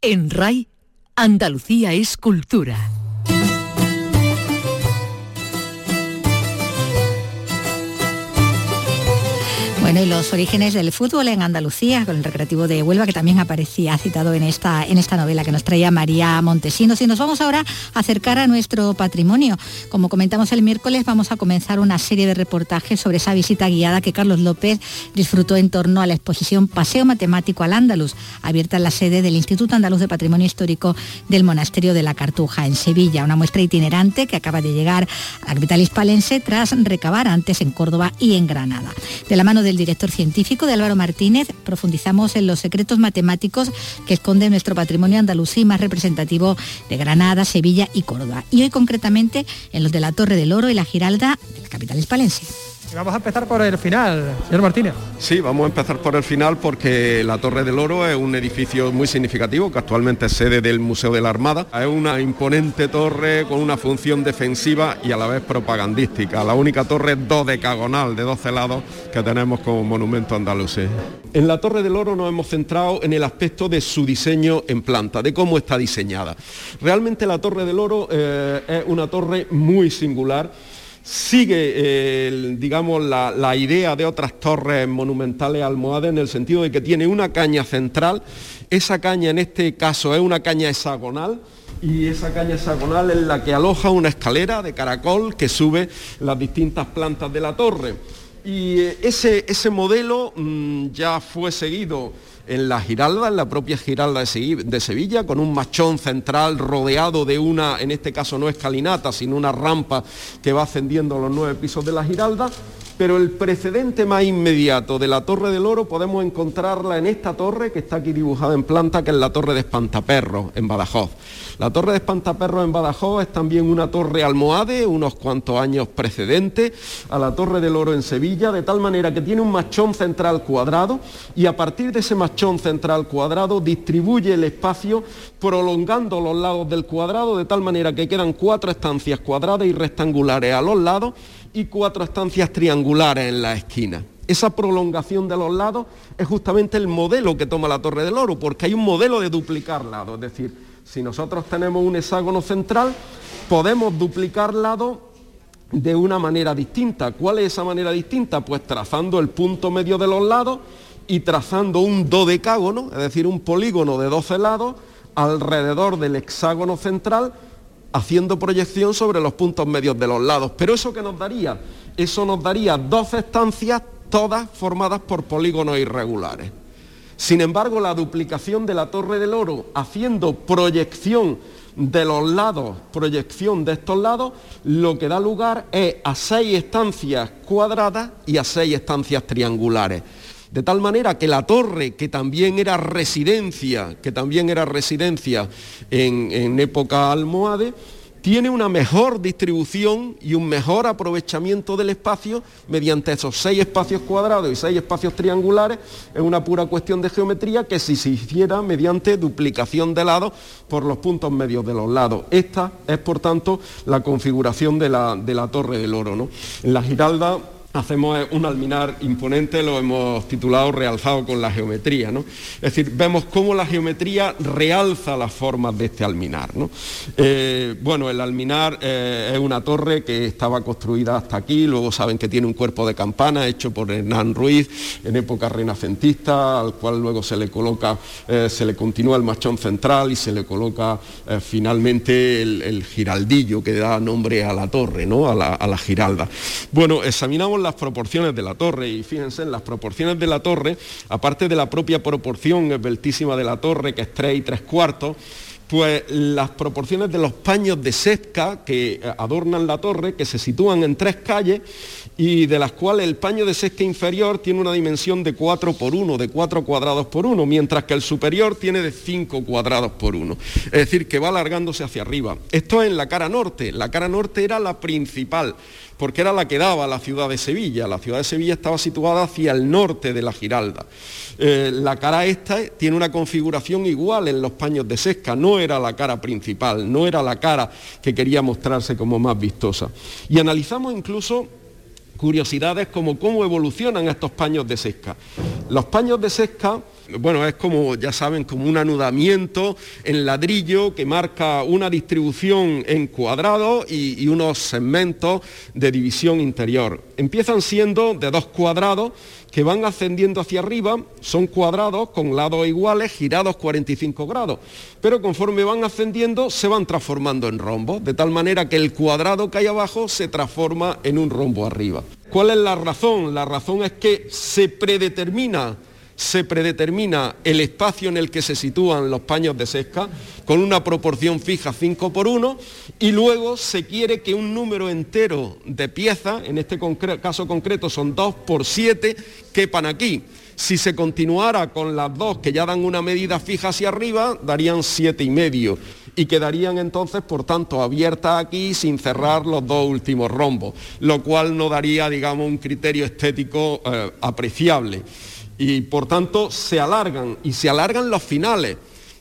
En RAI, Andalucía es cultura. Y los orígenes del fútbol en Andalucía, con el recreativo de Huelva, que también aparecía citado en esta, en esta novela que nos traía María Montesinos. Y nos vamos ahora a acercar a nuestro patrimonio. Como comentamos el miércoles, vamos a comenzar una serie de reportajes sobre esa visita guiada que Carlos López disfrutó en torno a la exposición Paseo Matemático al Andaluz, abierta en la sede del Instituto Andaluz de Patrimonio Histórico del Monasterio de la Cartuja, en Sevilla. Una muestra itinerante que acaba de llegar a la capital hispalense tras recabar antes en Córdoba y en Granada. De la mano del director científico de Álvaro Martínez, profundizamos en los secretos matemáticos que esconde nuestro patrimonio andalusí más representativo de Granada, Sevilla y Córdoba. Y hoy concretamente en los de la Torre del Oro y la Giralda de la capital hispalense. Vamos a empezar por el final, señor Martínez. Sí, vamos a empezar por el final porque la Torre del Oro es un edificio muy significativo que actualmente es sede del Museo de la Armada. Es una imponente torre con una función defensiva y a la vez propagandística. La única torre dodecagonal de 12 lados que tenemos como monumento andaluz. En la Torre del Oro nos hemos centrado en el aspecto de su diseño en planta, de cómo está diseñada. Realmente la Torre del Oro eh, es una torre muy singular sigue, eh, digamos, la, idea de otras torres monumentales almohades en el sentido de que tiene una caña central, esa caña en este caso es una caña hexagonal, y esa caña hexagonal es la que aloja una escalera de caracol que sube las distintas plantas de la torre. Y eh, ese, ese modelo mm, ya fue seguido en la Giralda, en la propia Giralda de Sevilla, con un machón central rodeado de una, en este caso no escalinata, sino una rampa que va ascendiendo los nueve pisos de la Giralda. Pero el precedente más inmediato de la Torre del Oro podemos encontrarla en esta torre que está aquí dibujada en planta, que es la Torre de Espantaperro, en Badajoz. La Torre de Espantaperros en Badajoz es también una torre almohade, unos cuantos años precedentes a la Torre del Oro en Sevilla, de tal manera que tiene un machón central cuadrado y a partir de ese machón central cuadrado distribuye el espacio prolongando los lados del cuadrado de tal manera que quedan cuatro estancias cuadradas y rectangulares a los lados y cuatro estancias triangulares en la esquina. Esa prolongación de los lados es justamente el modelo que toma la Torre del Oro, porque hay un modelo de duplicar lados, es decir, si nosotros tenemos un hexágono central, podemos duplicar lado de una manera distinta. ¿Cuál es esa manera distinta? Pues trazando el punto medio de los lados y trazando un dodecágono, es decir, un polígono de 12 lados alrededor del hexágono central, haciendo proyección sobre los puntos medios de los lados. Pero eso que nos daría, eso nos daría 12 estancias todas formadas por polígonos irregulares. Sin embargo, la duplicación de la Torre del Oro haciendo proyección de los lados, proyección de estos lados, lo que da lugar es a seis estancias cuadradas y a seis estancias triangulares. De tal manera que la torre, que también era residencia, que también era residencia en, época almohade, tiene una mejor distribución y un mejor aprovechamiento del espacio mediante esos seis espacios cuadrados y seis espacios triangulares, es una pura cuestión de geometría que si se hiciera mediante duplicación de lados por los puntos medios de los lados. Esta es, por tanto, la configuración de la, de la Torre del Oro. ¿no? En la Giralda hacemos un alminar imponente, lo hemos titulado realzado con la geometría. ¿no? Es decir, vemos cómo la geometría realza las formas de este alminar. ¿no? Eh, bueno, el alminar eh, es una torre que estaba construida hasta aquí, luego saben que tiene un cuerpo de campana hecho por Hernán Ruiz en época renacentista, al cual luego se le coloca, eh, se le continúa el machón central y se le coloca finalmente el, giraldillo que da nombre a la torre, ¿no? a, la, a la giralda. Bueno, examinamos las proporciones de la torre y fíjense, en las proporciones de la torre, aparte de la propia proporción esbeltísima de la torre, que es 3 y 3 cuartos, pues las proporciones de los paños de sesca que adornan la torre, que se sitúan en tres calles y de las cuales el paño de sesca inferior tiene una dimensión de 4 por 1, de 4 cuadrados por 1, mientras que el superior tiene de 5 cuadrados por 1. Es decir, que va alargándose hacia arriba. Esto es en la cara norte. La cara norte era la principal porque era la que daba la ciudad de Sevilla. La ciudad de Sevilla estaba situada hacia el norte de la Giralda. Eh, la cara esta tiene una configuración igual en los paños de sesca, no era la cara principal, no era la cara que quería mostrarse como más vistosa. Y analizamos incluso curiosidades como cómo evolucionan estos paños de sesca. Los paños de sesca bueno, es como, ya saben, como un anudamiento en ladrillo que marca una distribución en cuadrados y, y, unos segmentos de división interior. Empiezan siendo de dos cuadrados que van ascendiendo hacia arriba, son cuadrados con lados iguales, girados 45 grados, pero conforme van ascendiendo se van transformando en rombos, de tal manera que el cuadrado que hay abajo se transforma en un rombo arriba. ¿Cuál es la razón? La razón es que se predetermina se predetermina el espacio en el que se sitúan los paños de sesca con una proporción fija 5 por 1 y luego se quiere que un número entero de piezas, en este caso concreto son 2 por 7, quepan aquí. Si se continuara con las dos que ya dan una medida fija hacia arriba, darían siete y medio y quedarían entonces, por tanto, abiertas aquí sin cerrar los dos últimos rombos, lo cual no daría, digamos, un criterio estético eh, apreciable y por tanto se alargan y se alargan los finales,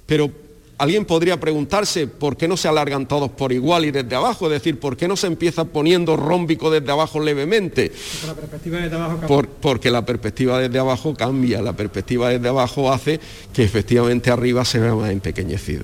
pero Alguien podría preguntarse por qué no se alargan todos por igual y desde abajo, es decir, por qué no se empieza poniendo rómbico desde abajo levemente. Porque la perspectiva desde abajo cambia. porque la perspectiva desde abajo cambia, la perspectiva desde abajo hace que efectivamente arriba se vea más empequeñecido.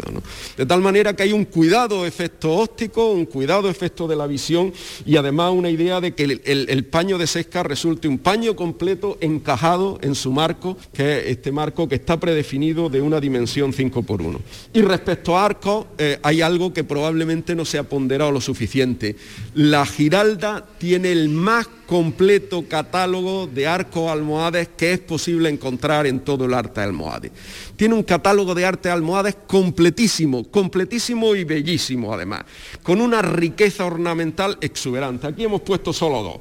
De tal manera que hay un cuidado efecto óptico, un cuidado efecto de la visión y además una idea de que el, el paño de sesca resulte un paño completo encajado en su marco, que es este marco que está predefinido de una dimensión 5 por 1 respecto a arcos, eh, hay algo que probablemente no se ha ponderado lo suficiente. La Giralda tiene el más completo catálogo de arcos almohades que es posible encontrar en todo el arte almohade. Tiene un catálogo de arte almohades completísimo, completísimo y bellísimo además, con una riqueza ornamental exuberante. Aquí hemos puesto solo dos.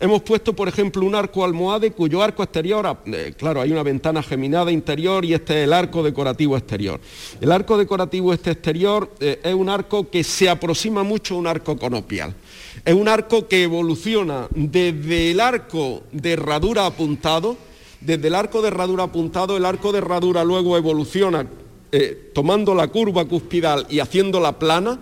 Hemos puesto, por ejemplo, un arco almohade cuyo arco exterior, eh, claro, hay una ventana geminada interior y este es el arco decorativo exterior. El arco decorativo este exterior eh, es un arco que se aproxima mucho a un arco conopial. Es un arco que evoluciona desde el arco de herradura apuntado, desde el arco de herradura apuntado, el arco de herradura luego evoluciona eh, tomando la curva cuspidal y haciéndola plana,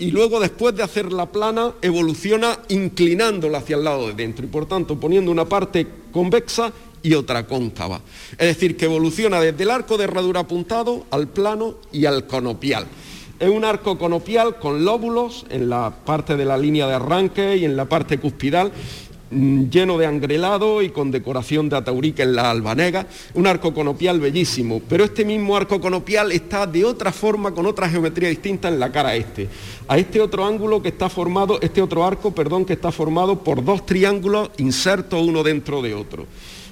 y luego después de hacer la plana evoluciona inclinándola hacia el lado de dentro y por tanto poniendo una parte convexa y otra cóncava. Es decir, que evoluciona desde el arco de herradura apuntado al plano y al conopial. Es un arco conopial con lóbulos en la parte de la línea de arranque y en la parte cuspidal lleno de angrelado y con decoración de ataurica en la albanega, un arco conopial bellísimo, pero este mismo arco conopial está de otra forma, con otra geometría distinta en la cara este. A este otro ángulo que está formado, este otro arco, perdón, que está formado por dos triángulos insertos uno dentro de otro.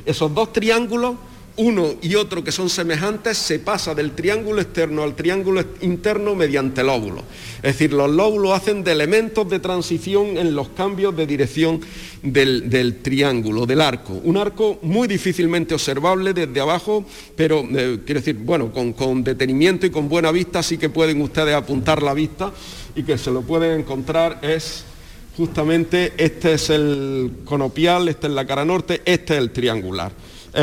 Esos dos triángulos uno y otro que son semejantes, se pasa del triángulo externo al triángulo interno mediante lóbulos. Es decir, los lóbulos hacen de elementos de transición en los cambios de dirección del, triángulo, del arco. Un arco muy difícilmente observable desde abajo, pero eh, quiero decir, bueno, con, con detenimiento y con buena vista sí que pueden ustedes apuntar la vista y que se lo pueden encontrar es justamente, este es el conopial, este es la cara norte, este es el triangular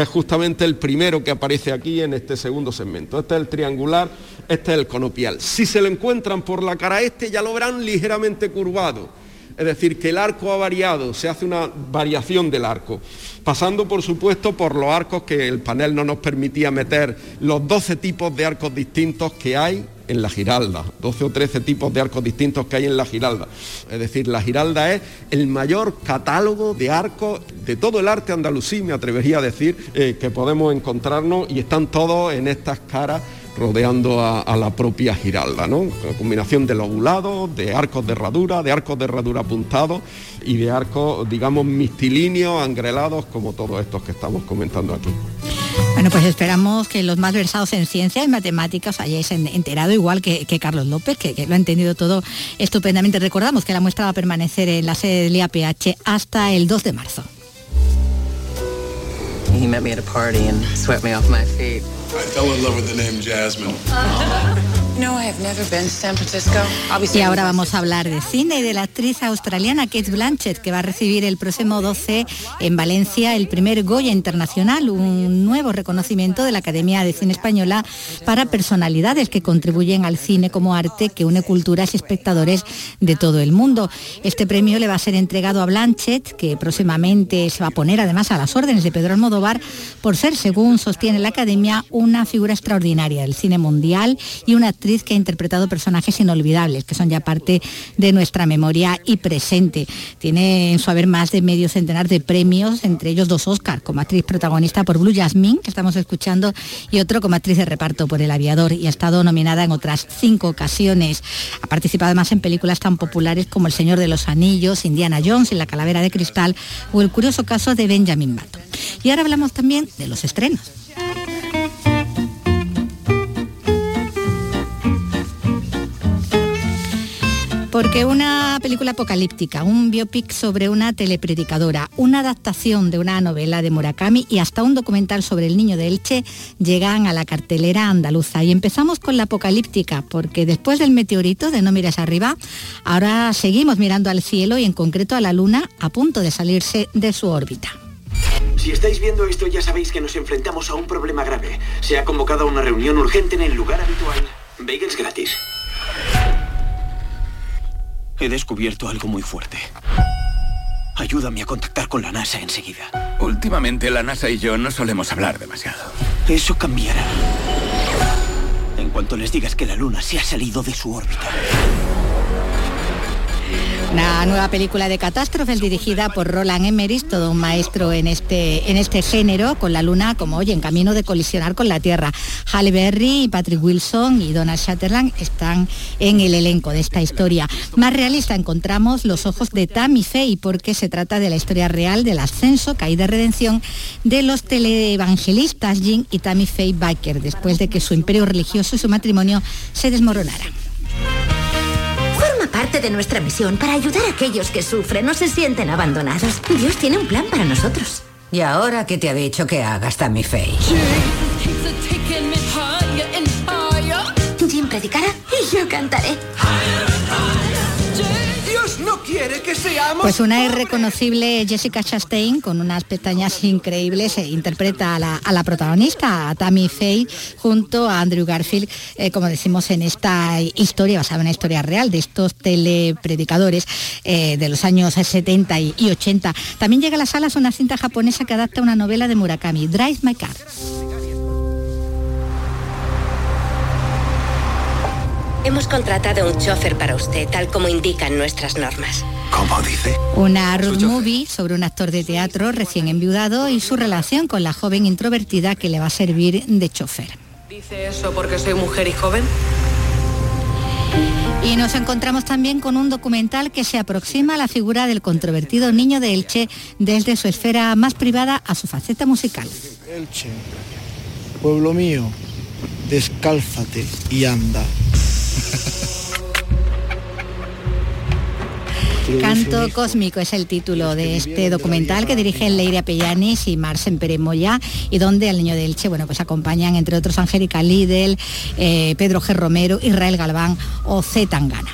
es justamente el primero que aparece aquí en este segundo segmento. Este es el triangular, este es el conopial. Si se lo encuentran por la cara este ya lo verán ligeramente curvado. Es decir, que el arco ha variado, se hace una variación del arco, pasando por supuesto por los arcos que el panel no nos permitía meter, los 12 tipos de arcos distintos que hay en la Giralda, 12 o 13 tipos de arcos distintos que hay en la Giralda. Es decir, la Giralda es el mayor catálogo de arcos de todo el arte andalusí, me atrevería a decir, eh, que podemos encontrarnos y están todos en estas caras rodeando a, la propia Giralda, ¿no? Una combinación de lobulados, de arcos de herradura, de arcos de herradura apuntados y de arcos, digamos, mistilíneos, angrelados, como todos estos que estamos comentando aquí. Bueno, pues esperamos que los más versados en ciencias y matemáticas hayáis enterado, igual que, Carlos López, que, lo ha entendido todo estupendamente. Recordamos que la muestra va a permanecer en la sede del IAPH hasta el 2 de marzo. Y ahora vamos a hablar de cine y de la actriz australiana Kate Blanchett, que va a recibir el próximo 12 en Valencia el primer Goya Internacional, un nuevo reconocimiento de la Academia de Cine Española para personalidades que contribuyen al cine como arte que une culturas y espectadores de todo el mundo. Este premio le va a ser entregado a Blanchett, que próximamente se va a poner además a las órdenes de Pedro Almodóvar, por ser, según sostiene la Academia, una figura extraordinaria del cine mundial y una actriz que ha interpretado personajes inolvidables, que son ya parte de nuestra memoria y presente. Tiene en su haber más de medio centenar de premios, entre ellos dos Oscar, como actriz protagonista por Blue Jasmine, que estamos escuchando, y otro como actriz de reparto por El Aviador, y ha estado nominada en otras cinco ocasiones. Ha participado además en películas tan populares como El Señor de los Anillos, Indiana Jones y La Calavera de Cristal, o El curioso caso de Benjamin Button. Y ahora hablamos también de los estrenos. Porque una película apocalíptica, un biopic sobre una telepredicadora, una adaptación de una novela de Murakami y hasta un documental sobre el niño de Elche llegan a la cartelera andaluza. Y empezamos con la apocalíptica, porque después del meteorito de No mires arriba, ahora seguimos mirando al cielo y en concreto a la luna a punto de salirse de su órbita. Si estáis viendo esto ya sabéis que nos enfrentamos a un problema grave. Se ha convocado una reunión urgente en el lugar habitual. Bagels gratis. He descubierto algo muy fuerte. Ayúdame a contactar con la NASA enseguida. Últimamente la NASA y yo no solemos hablar demasiado. Eso cambiará. En cuanto les digas que la Luna se ha salido de su órbita. Una nueva película de catástrofes dirigida por Roland Emmerich, todo un maestro en este, en este género, con la luna como, oye, en camino de colisionar con la Tierra. Halle Berry, Patrick Wilson y Donald Sutherland están en el elenco de esta historia. Más realista encontramos Los ojos de Tammy Faye, porque se trata de la historia real del ascenso, caída y redención de los teleevangelistas Jim y Tammy Faye Baker, después de que su imperio religioso y su matrimonio se desmoronaran parte de nuestra misión para ayudar a aquellos que sufren o se sienten abandonados. Dios tiene un plan para nosotros. ¿Y ahora qué te ha dicho que hagas, Tammy Faye? Jim predicará y yo cantaré no quiere que seamos. Pues una irreconocible Jessica Chastain con unas pestañas increíbles e interpreta a la, protagonista, a Tammy Faye, junto a Andrew Garfield, eh, como decimos en esta historia, basada en una historia real de estos telepredicadores eh, de los años 70 y 80. También llega a las salas una cinta japonesa que adapta una novela de Murakami, Drive My Car. Hemos contratado un chofer para usted, tal como indican nuestras normas. ¿Cómo dice? Una road movie sobre un actor de teatro recién enviudado y su relación con la joven introvertida que le va a servir de chofer. ¿Dice eso porque soy mujer y joven? Y nos encontramos también con un documental que se aproxima a la figura del controvertido niño de Elche desde su esfera más privada a su faceta musical. Elche, pueblo mío, descálzate y anda. Canto Cósmico es el título de este documental que dirigen Leire Pellanis y Marcen Pérez Moya y donde al niño de Elche bueno, pues acompañan entre otros Angélica Lidl, eh, Pedro G. Romero, Israel Galván o Z Tangana.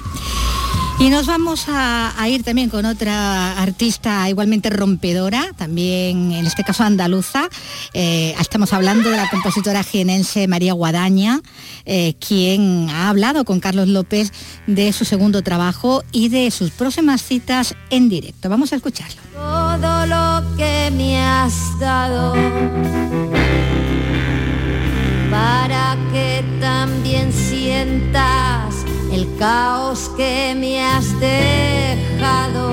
Y nos vamos a, ir también con otra artista igualmente rompedora, también en este caso andaluza. Eh, estamos hablando de la compositora jienense María Guadaña, eh, quien ha hablado con Carlos López de su segundo trabajo y de sus próximas citas en directo. Vamos a escucharlo. Todo lo que me has dado para que también sientas el caos que me has dejado.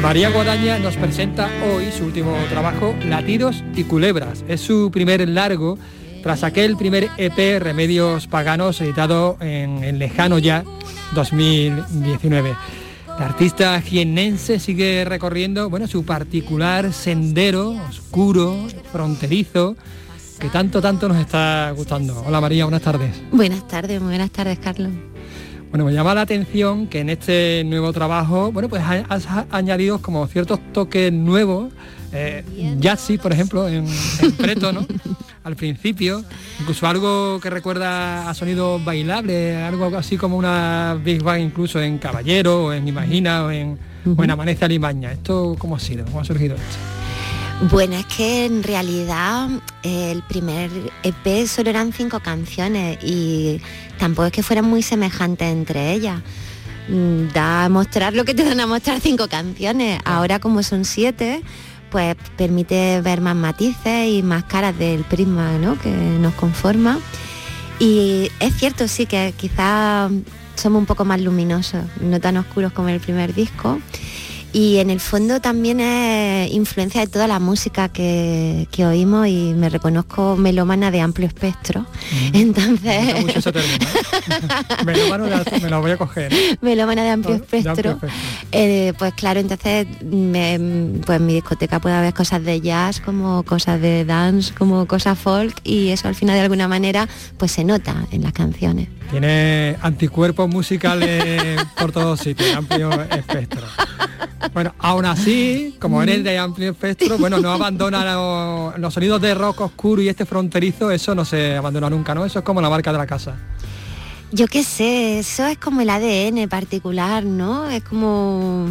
María Guadaña nos presenta hoy su último trabajo, Latidos y Culebras. Es su primer largo tras aquel primer EP Remedios Paganos editado en el lejano ya 2019. La artista jiennense sigue recorriendo bueno, su particular sendero oscuro, fronterizo, que tanto, tanto nos está gustando. Hola María, buenas tardes. Buenas tardes, muy buenas tardes, Carlos. Bueno, me llama la atención que en este nuevo trabajo, bueno, pues has añadido como ciertos toques nuevos, eh, jazzy, por ejemplo, en, en preto, ¿no? [laughs] Al principio, incluso algo que recuerda a sonidos bailables, algo así como una Big Bang incluso en Caballero, o en Imagina, o en, o en Amanece Alimaña. ¿Esto cómo ha sido? ¿Cómo ha surgido esto? Bueno, es que en realidad eh, el primer EP solo eran cinco canciones y tampoco es que fueran muy semejantes entre ellas. Mm, Da a mostrar lo que te dan a mostrar cinco canciones. Ahora como son siete, pues permite ver más matices y más caras del prisma ¿no? que nos conforma. Y es cierto, sí, que quizás somos un poco más luminosos, no tan oscuros como el primer disco. Y en el fondo también es influencia de toda la música que, que oímos y me reconozco melómana de amplio espectro. Entonces... Me gusta mucho ese término, ¿eh? [laughs] Melómano de- me lo voy a coger. ¿eh? melómana de amplio De amplio espectro. espectro. Eh, pues claro, entonces me- pues en mi discoteca puede haber cosas de jazz, como cosas de dance, como cosas folk y eso al final de alguna manera pues se nota en las canciones. Tiene anticuerpos musicales por todos sitios, amplio espectro. Bueno, aún así, como eres de amplio espectro, bueno, no abandona lo- los sonidos de rock oscuro y este fronterizo, eso no se abandona nunca, ¿no? Eso es como la marca de la casa. Yo qué sé, eso es como el ADN particular, ¿no? Es como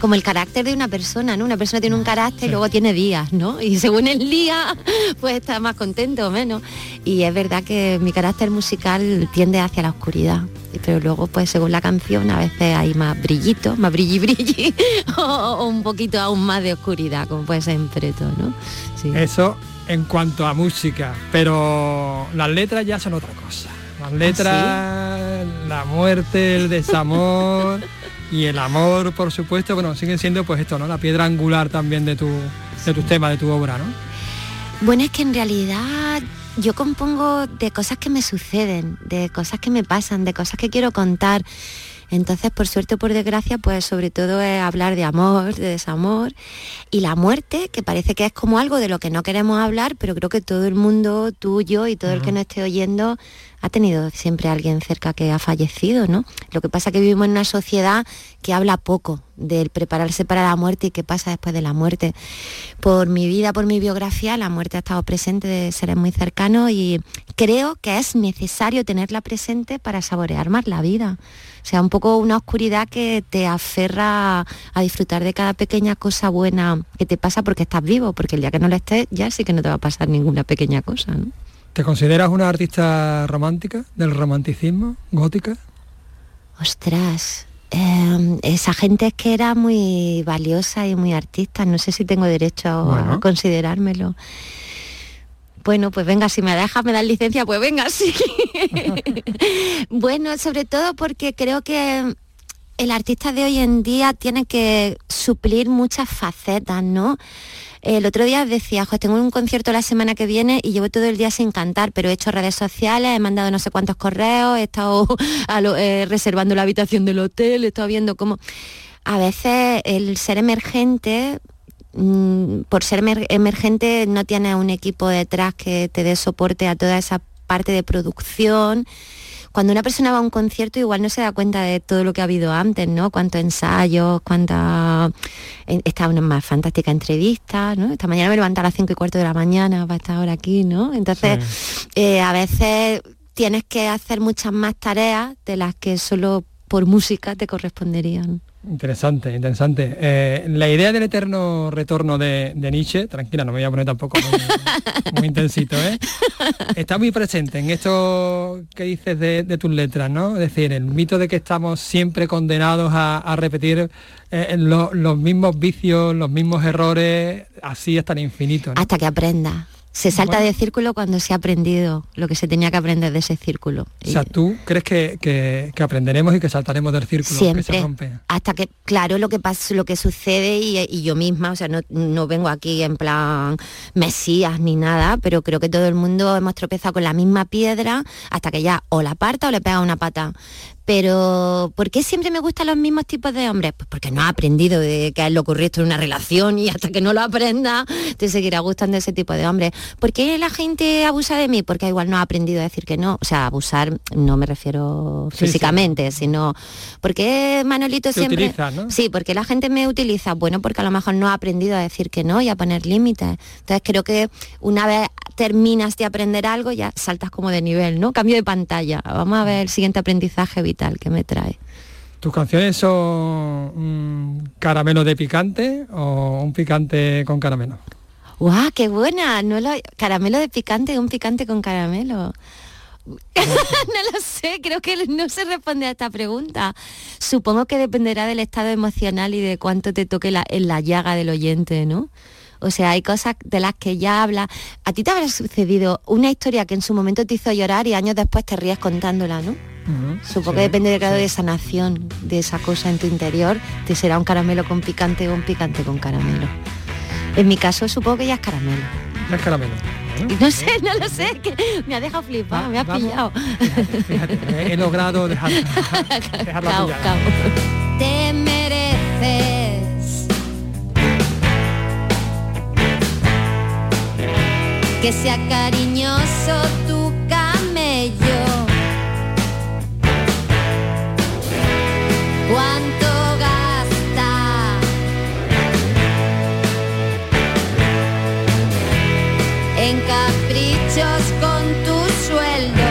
como el carácter de una persona, ¿no? Una persona tiene un carácter y luego tiene días, ¿no? Y según el día, pues está más contento o menos. Y es verdad que mi carácter musical tiende hacia la oscuridad. Pero luego, pues según la canción, a veces hay más brillito, más brilli brilli, [laughs] o, o un poquito aún más de oscuridad, como puede ser en Preto, ¿no? Sí. Eso en cuanto a música, pero las letras ya son otra cosa. Las letras, la muerte, el desamor y el amor, por supuesto, bueno, siguen siendo pues esto, ¿no? La piedra angular también de tu de tus temas, de tu obra, ¿no? Bueno, es que en realidad yo compongo de cosas que me suceden, de cosas que me pasan, de cosas que quiero contar. Entonces, por suerte o por desgracia, pues sobre todo es hablar de amor, de desamor y la muerte, que parece que es como algo de lo que no queremos hablar, pero creo que todo el mundo, tú, yo y todo el que nos esté oyendo, ha tenido siempre alguien cerca que ha fallecido, ¿no? Lo que pasa es que vivimos en una sociedad que habla poco del prepararse para la muerte y qué pasa después de la muerte. Por mi vida, por mi biografía, la muerte ha estado presente de seres muy cercanos y creo que es necesario tenerla presente para saborear más la vida. O sea, un poco una oscuridad que te aferra a disfrutar de cada pequeña cosa buena que te pasa porque estás vivo, porque el día que no lo estés ya sí que no te va a pasar ninguna pequeña cosa, ¿no? ¿Te consideras una artista romántica, del romanticismo, gótica? Ostras, eh, esa gente es que era muy valiosa y muy artista. No sé si tengo derecho Bueno. a considerármelo. Bueno, pues venga, si me dejas, me das licencia, pues venga, sí. [laughs] bueno, sobre todo porque creo que el artista de hoy en día tiene que suplir muchas facetas, ¿no? El otro día decía, "Jo, tengo un concierto la semana que viene y llevo todo el día sin cantar, pero he hecho redes sociales, he mandado no sé cuántos correos, he estado [laughs] a lo- eh, reservando la habitación del hotel, he estado viendo cómo... A veces el ser emergente, mm, por ser emer- emergente no tienes un equipo detrás que te dé soporte a toda esa parte de producción. Cuando una persona va a un concierto igual no se da cuenta de todo lo que ha habido antes, ¿no? Cuántos ensayos, cuánta... Esta una más fantástica entrevista, ¿no? Esta mañana me levanté a las 5 y cuarto de la mañana para estar ahora aquí, ¿no? Entonces, eh, a veces tienes que hacer muchas más tareas de las que solo por música te corresponderían. Interesante, interesante. Eh, la idea del eterno retorno de, de Nietzsche, tranquila, no me voy a poner tampoco muy, [laughs] muy intensito, ¿eh? Está muy presente en esto que dices de, de tus letras, ¿no? Es decir, el mito de que estamos siempre condenados a, a repetir eh, lo- los mismos vicios, los mismos errores, así hasta el infinito. ¿no? Hasta que aprenda. Se salta Bueno. de círculo cuando se ha aprendido lo que se tenía que aprender de ese círculo. O sea, ¿tú crees que, que- que aprenderemos y que saltaremos del círculo que se Siempre. rompe? Hasta que, claro, lo que pasa, lo que sucede y, y yo misma, o sea, no, no vengo aquí en plan mesías ni nada, pero creo que todo el mundo hemos tropezado con la misma piedra hasta que ya o la parta o le pega una pata. Pero, ¿por qué siempre me gustan los mismos tipos de hombres? Pues porque no ha aprendido de que a él le ocurrió esto en una relación y hasta que no lo aprenda, te seguirá gustando ese tipo de hombres. ¿Por qué la gente abusa de mí? Porque igual no ha aprendido a decir que no. O sea, abusar no me refiero Sí, sí. físicamente, sino... ¿Por qué Manolito Te siempre... utiliza, ¿no? Sí, porque la gente me utiliza, bueno, porque a lo mejor no ha aprendido a decir que no y a poner límites. Entonces creo que una vez terminas de aprender algo, ya saltas como de nivel, ¿no? Cambio de pantalla. Vamos a ver el siguiente aprendizaje vital que me trae. ¿Tus canciones son un caramelo de picante o un picante con caramelo? ¡Guau, qué buena! No lo... Caramelo de picante, un picante con caramelo. [laughs] no lo sé, creo que no se responde a esta pregunta. Supongo que dependerá del estado emocional y de cuánto te toque la, en la llaga del oyente, ¿no? O sea, hay cosas de las que ya habla. A ti te habrá sucedido una historia que en su momento te hizo llorar y años después te ríes contándola, ¿no? Supongo que depende del grado de sanación de esa cosa en tu interior, te será un caramelo con picante o un picante con caramelo. En mi caso supongo que ya es caramelo. Es caramelo. No sé, no lo sé, que me ha dejado flipado, me ha vamos. pillado. Fíjate, he logrado dejar, [laughs] pillada. cao. Te mereces que sea cariñoso tu camello. ¿Cuánto gasta? En caprichos con tu sueldo.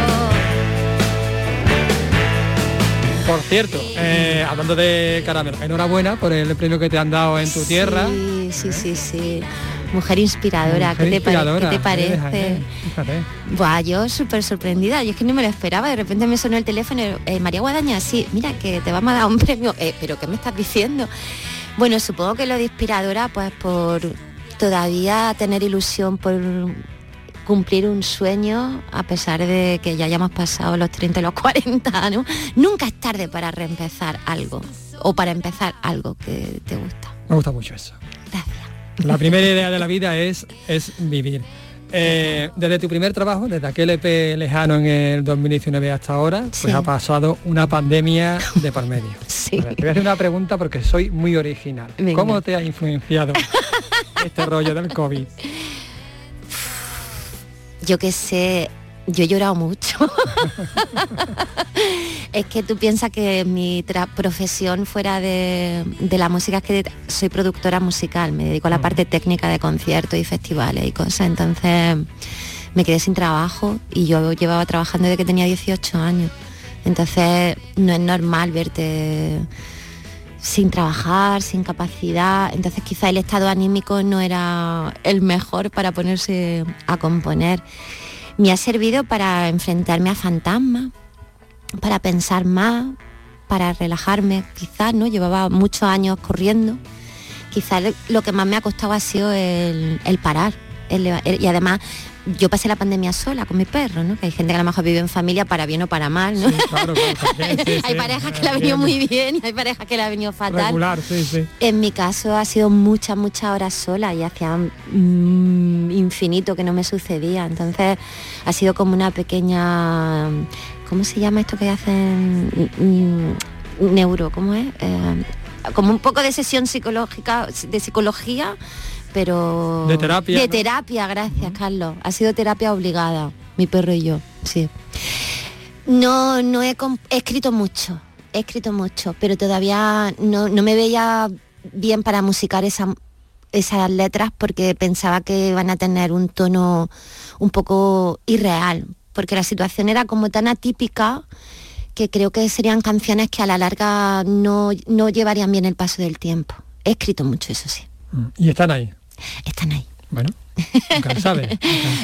Por cierto, eh, hablando de caramelo, enhorabuena por el premio que te han dado en tu tierra. Sí, sí, sí, sí. Mujer inspiradora, Mujer ¿qué, te qué te parece? fíjate. Buah, yo súper sorprendida, yo es que no me lo esperaba, de repente me sonó el teléfono, eh, María Guadaña, sí, mira que te vamos a dar un premio, Eh, pero ¿qué me estás diciendo? Bueno, supongo que lo de inspiradora, pues por todavía tener ilusión por cumplir un sueño, a pesar de que ya hayamos pasado los 30 y los 40, ¿no? Nunca es tarde para reempezar algo, o para empezar algo que te gusta. Me gusta mucho eso. La primera idea de la vida es, es vivir. Eh, desde tu primer trabajo, desde aquel EP lejano en el 2019 hasta ahora, pues Sí. ha pasado una pandemia de por medio. [laughs] Ver, te voy a hacer una pregunta porque soy muy original. Venga. ¿Cómo te ha influenciado [laughs] este rollo del COVID? yo que sé, yo he llorado mucho. [laughs] es que tú piensas que mi profesión fuera de, de la música es que soy productora musical, me dedico a la parte técnica de conciertos y festivales y cosas, entonces me quedé sin trabajo y yo llevaba trabajando desde que tenía 18 años. Entonces no es normal verte sin trabajar, sin capacidad. Entonces quizá el estado anímico no era el mejor para ponerse a componer. Me ha servido para enfrentarme a fantasmas, para pensar más, para relajarme, quizás, ¿no? Llevaba muchos años corriendo. Quizás lo que más me ha costado ha sido el, parar. el- y además yo pasé la pandemia sola con mi perro, ¿no? Que hay gente que a lo mejor vive en familia para bien o para mal, ¿no? [laughs] hay parejas que le ha venido muy bien y hay parejas que le ha venido fatal. Regular. En mi caso ha sido muchas, muchas horas sola y hacía mm, infinito que no me sucedía. Entonces ha sido como una pequeña, ¿cómo se llama esto que hacen? Neuro, ¿cómo es? Eh, como un poco de sesión psicológica, de psicología, pero... De terapia, De ¿no? terapia, gracias, Carlos. Ha sido terapia obligada, mi perro y yo, sí. No, no he, he escrito mucho, he escrito mucho, pero todavía no, no me veía bien para musicar esa- esas letras porque pensaba que iban a tener un tono un poco irreal, porque la situación era como tan atípica que creo que serían canciones que a la larga no, no llevarían bien el paso del tiempo. He escrito mucho, eso sí. Y están ahí. Están ahí. Bueno, [laughs] nunca se sabe.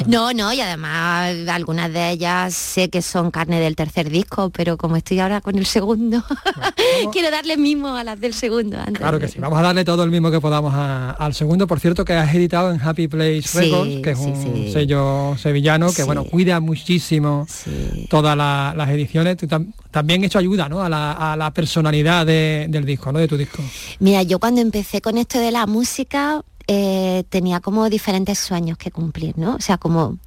No, no, y además algunas de ellas sé que son carne del tercer disco, pero como estoy ahora con el segundo, [laughs] quiero darle mimo a las del segundo. Antes Claro que sí, vamos a darle todo el mismo que podamos a- al segundo. Por cierto, que has editado en Happy Place Sí, Records, que es sí, un sí. sello sevillano que bueno cuida muchísimo todas la- las ediciones. Tam- también eso ayuda ¿no? a, la, a la personalidad de- del disco, ¿no? de tu disco. Mira, yo cuando empecé con esto de la música eh, tenía como diferentes sueños que cumplir, ¿no? O sea, como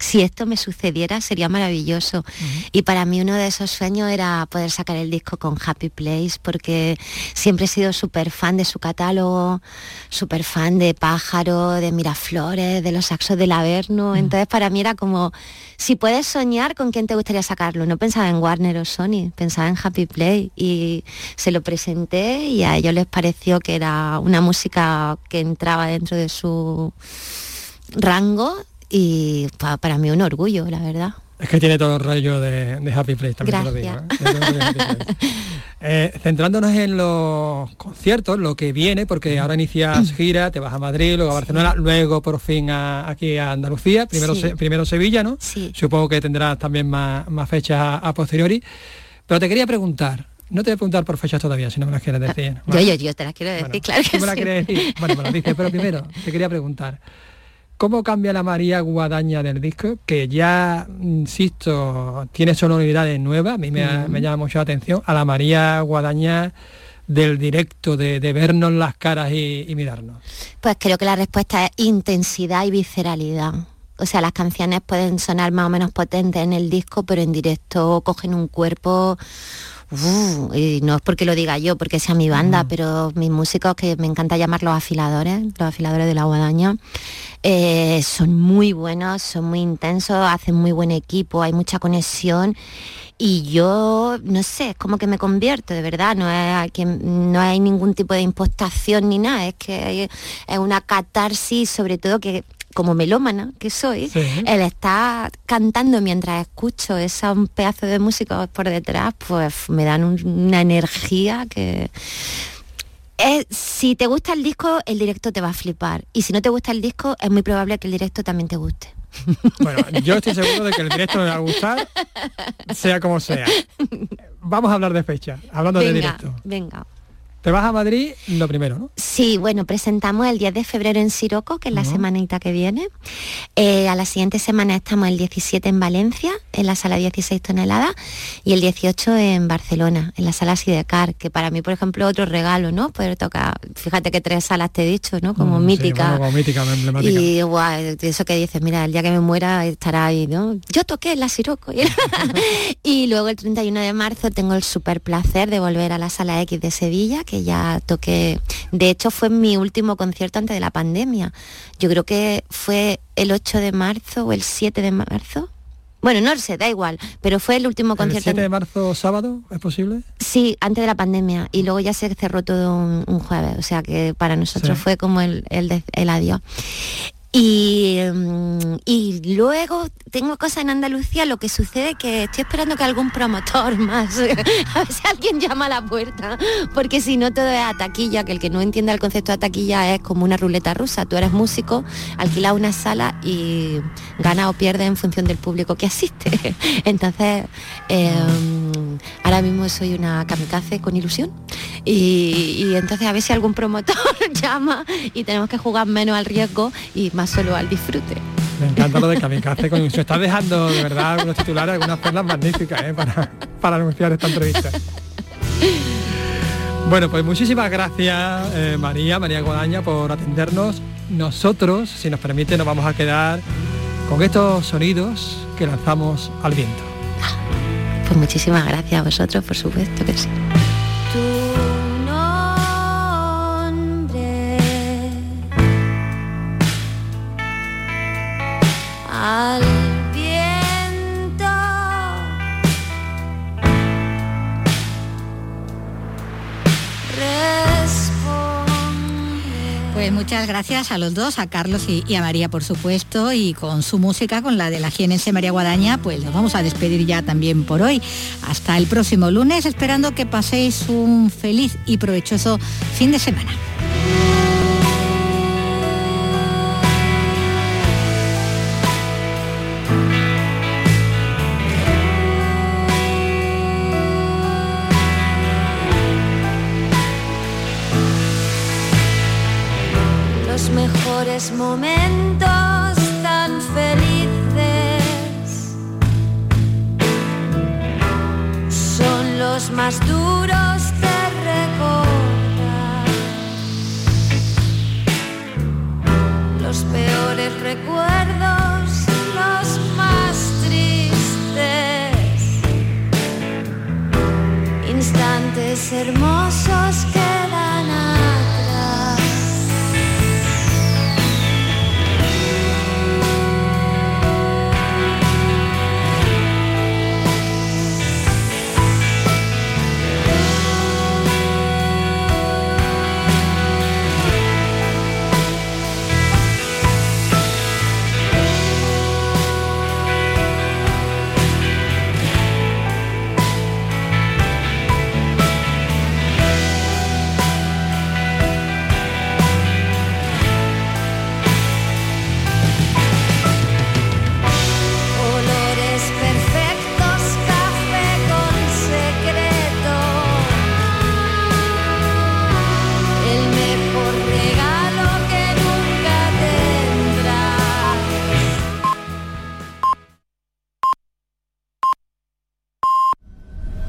si esto me sucediera sería maravilloso. Y para mí uno de esos sueños era poder sacar el disco con Happy Place, porque siempre he sido súper fan de su catálogo, súper fan de Pájaro, de Miraflores, de los saxos del Averno. Entonces para mí era como, si puedes soñar, ¿con quién te gustaría sacarlo? No pensaba en Warner o Sony, pensaba en Happy Play y se lo presenté y a ellos les pareció que era una música que entraba dentro de su rango y para mí un orgullo, la verdad. Es que tiene todo el rollo de, Happy Place, también lo digo. ¿eh? [laughs] Eh, centrándonos en los conciertos, lo que viene, porque ahora inicias gira, te vas a Madrid, luego a Barcelona, luego por fin aquí a Andalucía, primero, primero Sevilla, ¿no? Supongo que tendrás también más, fechas a, posteriori. Pero te quería preguntar, no te voy a preguntar por fechas todavía, si no me las quieres decir. Yo, yo, yo te las quiero decir, claro que me las quieres decir? Bueno, me las dices, pero [laughs] primero te quería preguntar. ¿Cómo cambia la María Guadaña del disco? Que ya, insisto, tiene sonoridades nuevas, a mí me, llama mucho la atención, a la María Guadaña del directo, de, vernos las caras y, mirarnos. Pues creo que la respuesta es intensidad y visceralidad. O sea, las canciones pueden sonar más o menos potentes en el disco, pero en directo cogen un cuerpo y no es porque lo diga yo, porque sea mi banda, pero mis músicos, que me encanta llamar los afiladores, los afiladores de la guadaña, eh, son muy buenos, son muy intensos, hacen muy buen equipo, hay mucha conexión y yo, no sé, es como que me convierto, de verdad, no, es, que no hay ningún tipo de impostación ni nada, es que es una catarsis, sobre todo que como melómana que soy, el estar cantando mientras escucho esa un pedazo de música por detrás, pues me dan una energía que si te gusta el disco, el directo te va a flipar. Y si no te gusta el disco, es muy probable que el directo también te guste. Bueno, yo estoy seguro de que el directo me va a gustar, sea como sea. Vamos a hablar de fecha, hablando de directo. Venga. Te vas a Madrid lo primero, ¿no? Sí, bueno, presentamos el 10 de febrero en Siroco, que es la semanita que viene. Eh, a la siguiente semana estamos el 17 en Valencia, en la sala 16 toneladas, y el 18 en Barcelona, en la sala Sidecar, que para mí, por ejemplo, otro regalo, ¿no? Poder tocar, fíjate que tres salas te he dicho, ¿no? Como mítica. como mítica, emblemática. Y eso que dices, mira, el día que me muera estará ahí, ¿no? Yo toqué en la Siroco. [laughs] [laughs] y luego el 31 de marzo tengo el super placer de volver a la sala X de Sevilla, que ya toqué. De hecho, fue mi último concierto antes de la pandemia. Yo creo que fue el 8 de marzo o el 7 de marzo. Bueno, no sé, da igual, pero fue el último concierto. ¿El 7 de marzo sábado es posible? Sí, antes de la pandemia y luego ya se cerró todo un, jueves, o sea que para nosotros fue como el, el, el adiós. Mm, y, luego tengo cosas en Andalucía, lo que sucede que estoy esperando que algún promotor [laughs] más, a ver si alguien llama a la puerta, porque si no todo es a taquilla, que el que no entienda el concepto de taquilla es como una ruleta rusa, tú eres músico, alquilas una sala y gana o pierde en función del público que asiste. [laughs] Entonces, em, ahora mismo soy una kamikaze con ilusión y, entonces a ver si algún promotor [laughs] llama y tenemos que jugar menos al riesgo y más solo al disfrute. Me encanta lo de kamikaze con Se está dejando de verdad algunos titulares, algunas perlas magníficas ¿eh? para, para anunciar esta entrevista. Bueno, pues muchísimas gracias eh, María, María Guadaña, por atendernos. Nosotros, si nos permite, nos vamos a quedar con estos sonidos que lanzamos al viento. Pues muchísimas gracias a vosotros, por supuesto que sí. viento. Pues muchas gracias a los dos, a Carlos y, a María por supuesto, y con su música, con la de la jienense María Guadaña, pues nos vamos a despedir ya también por hoy. Hasta el próximo lunes, esperando que paséis un feliz y provechoso fin de semana. momentos tan felices. Son los más duros, te recordas. Los peores recuerdos, los más tristes. Instantes hermosos que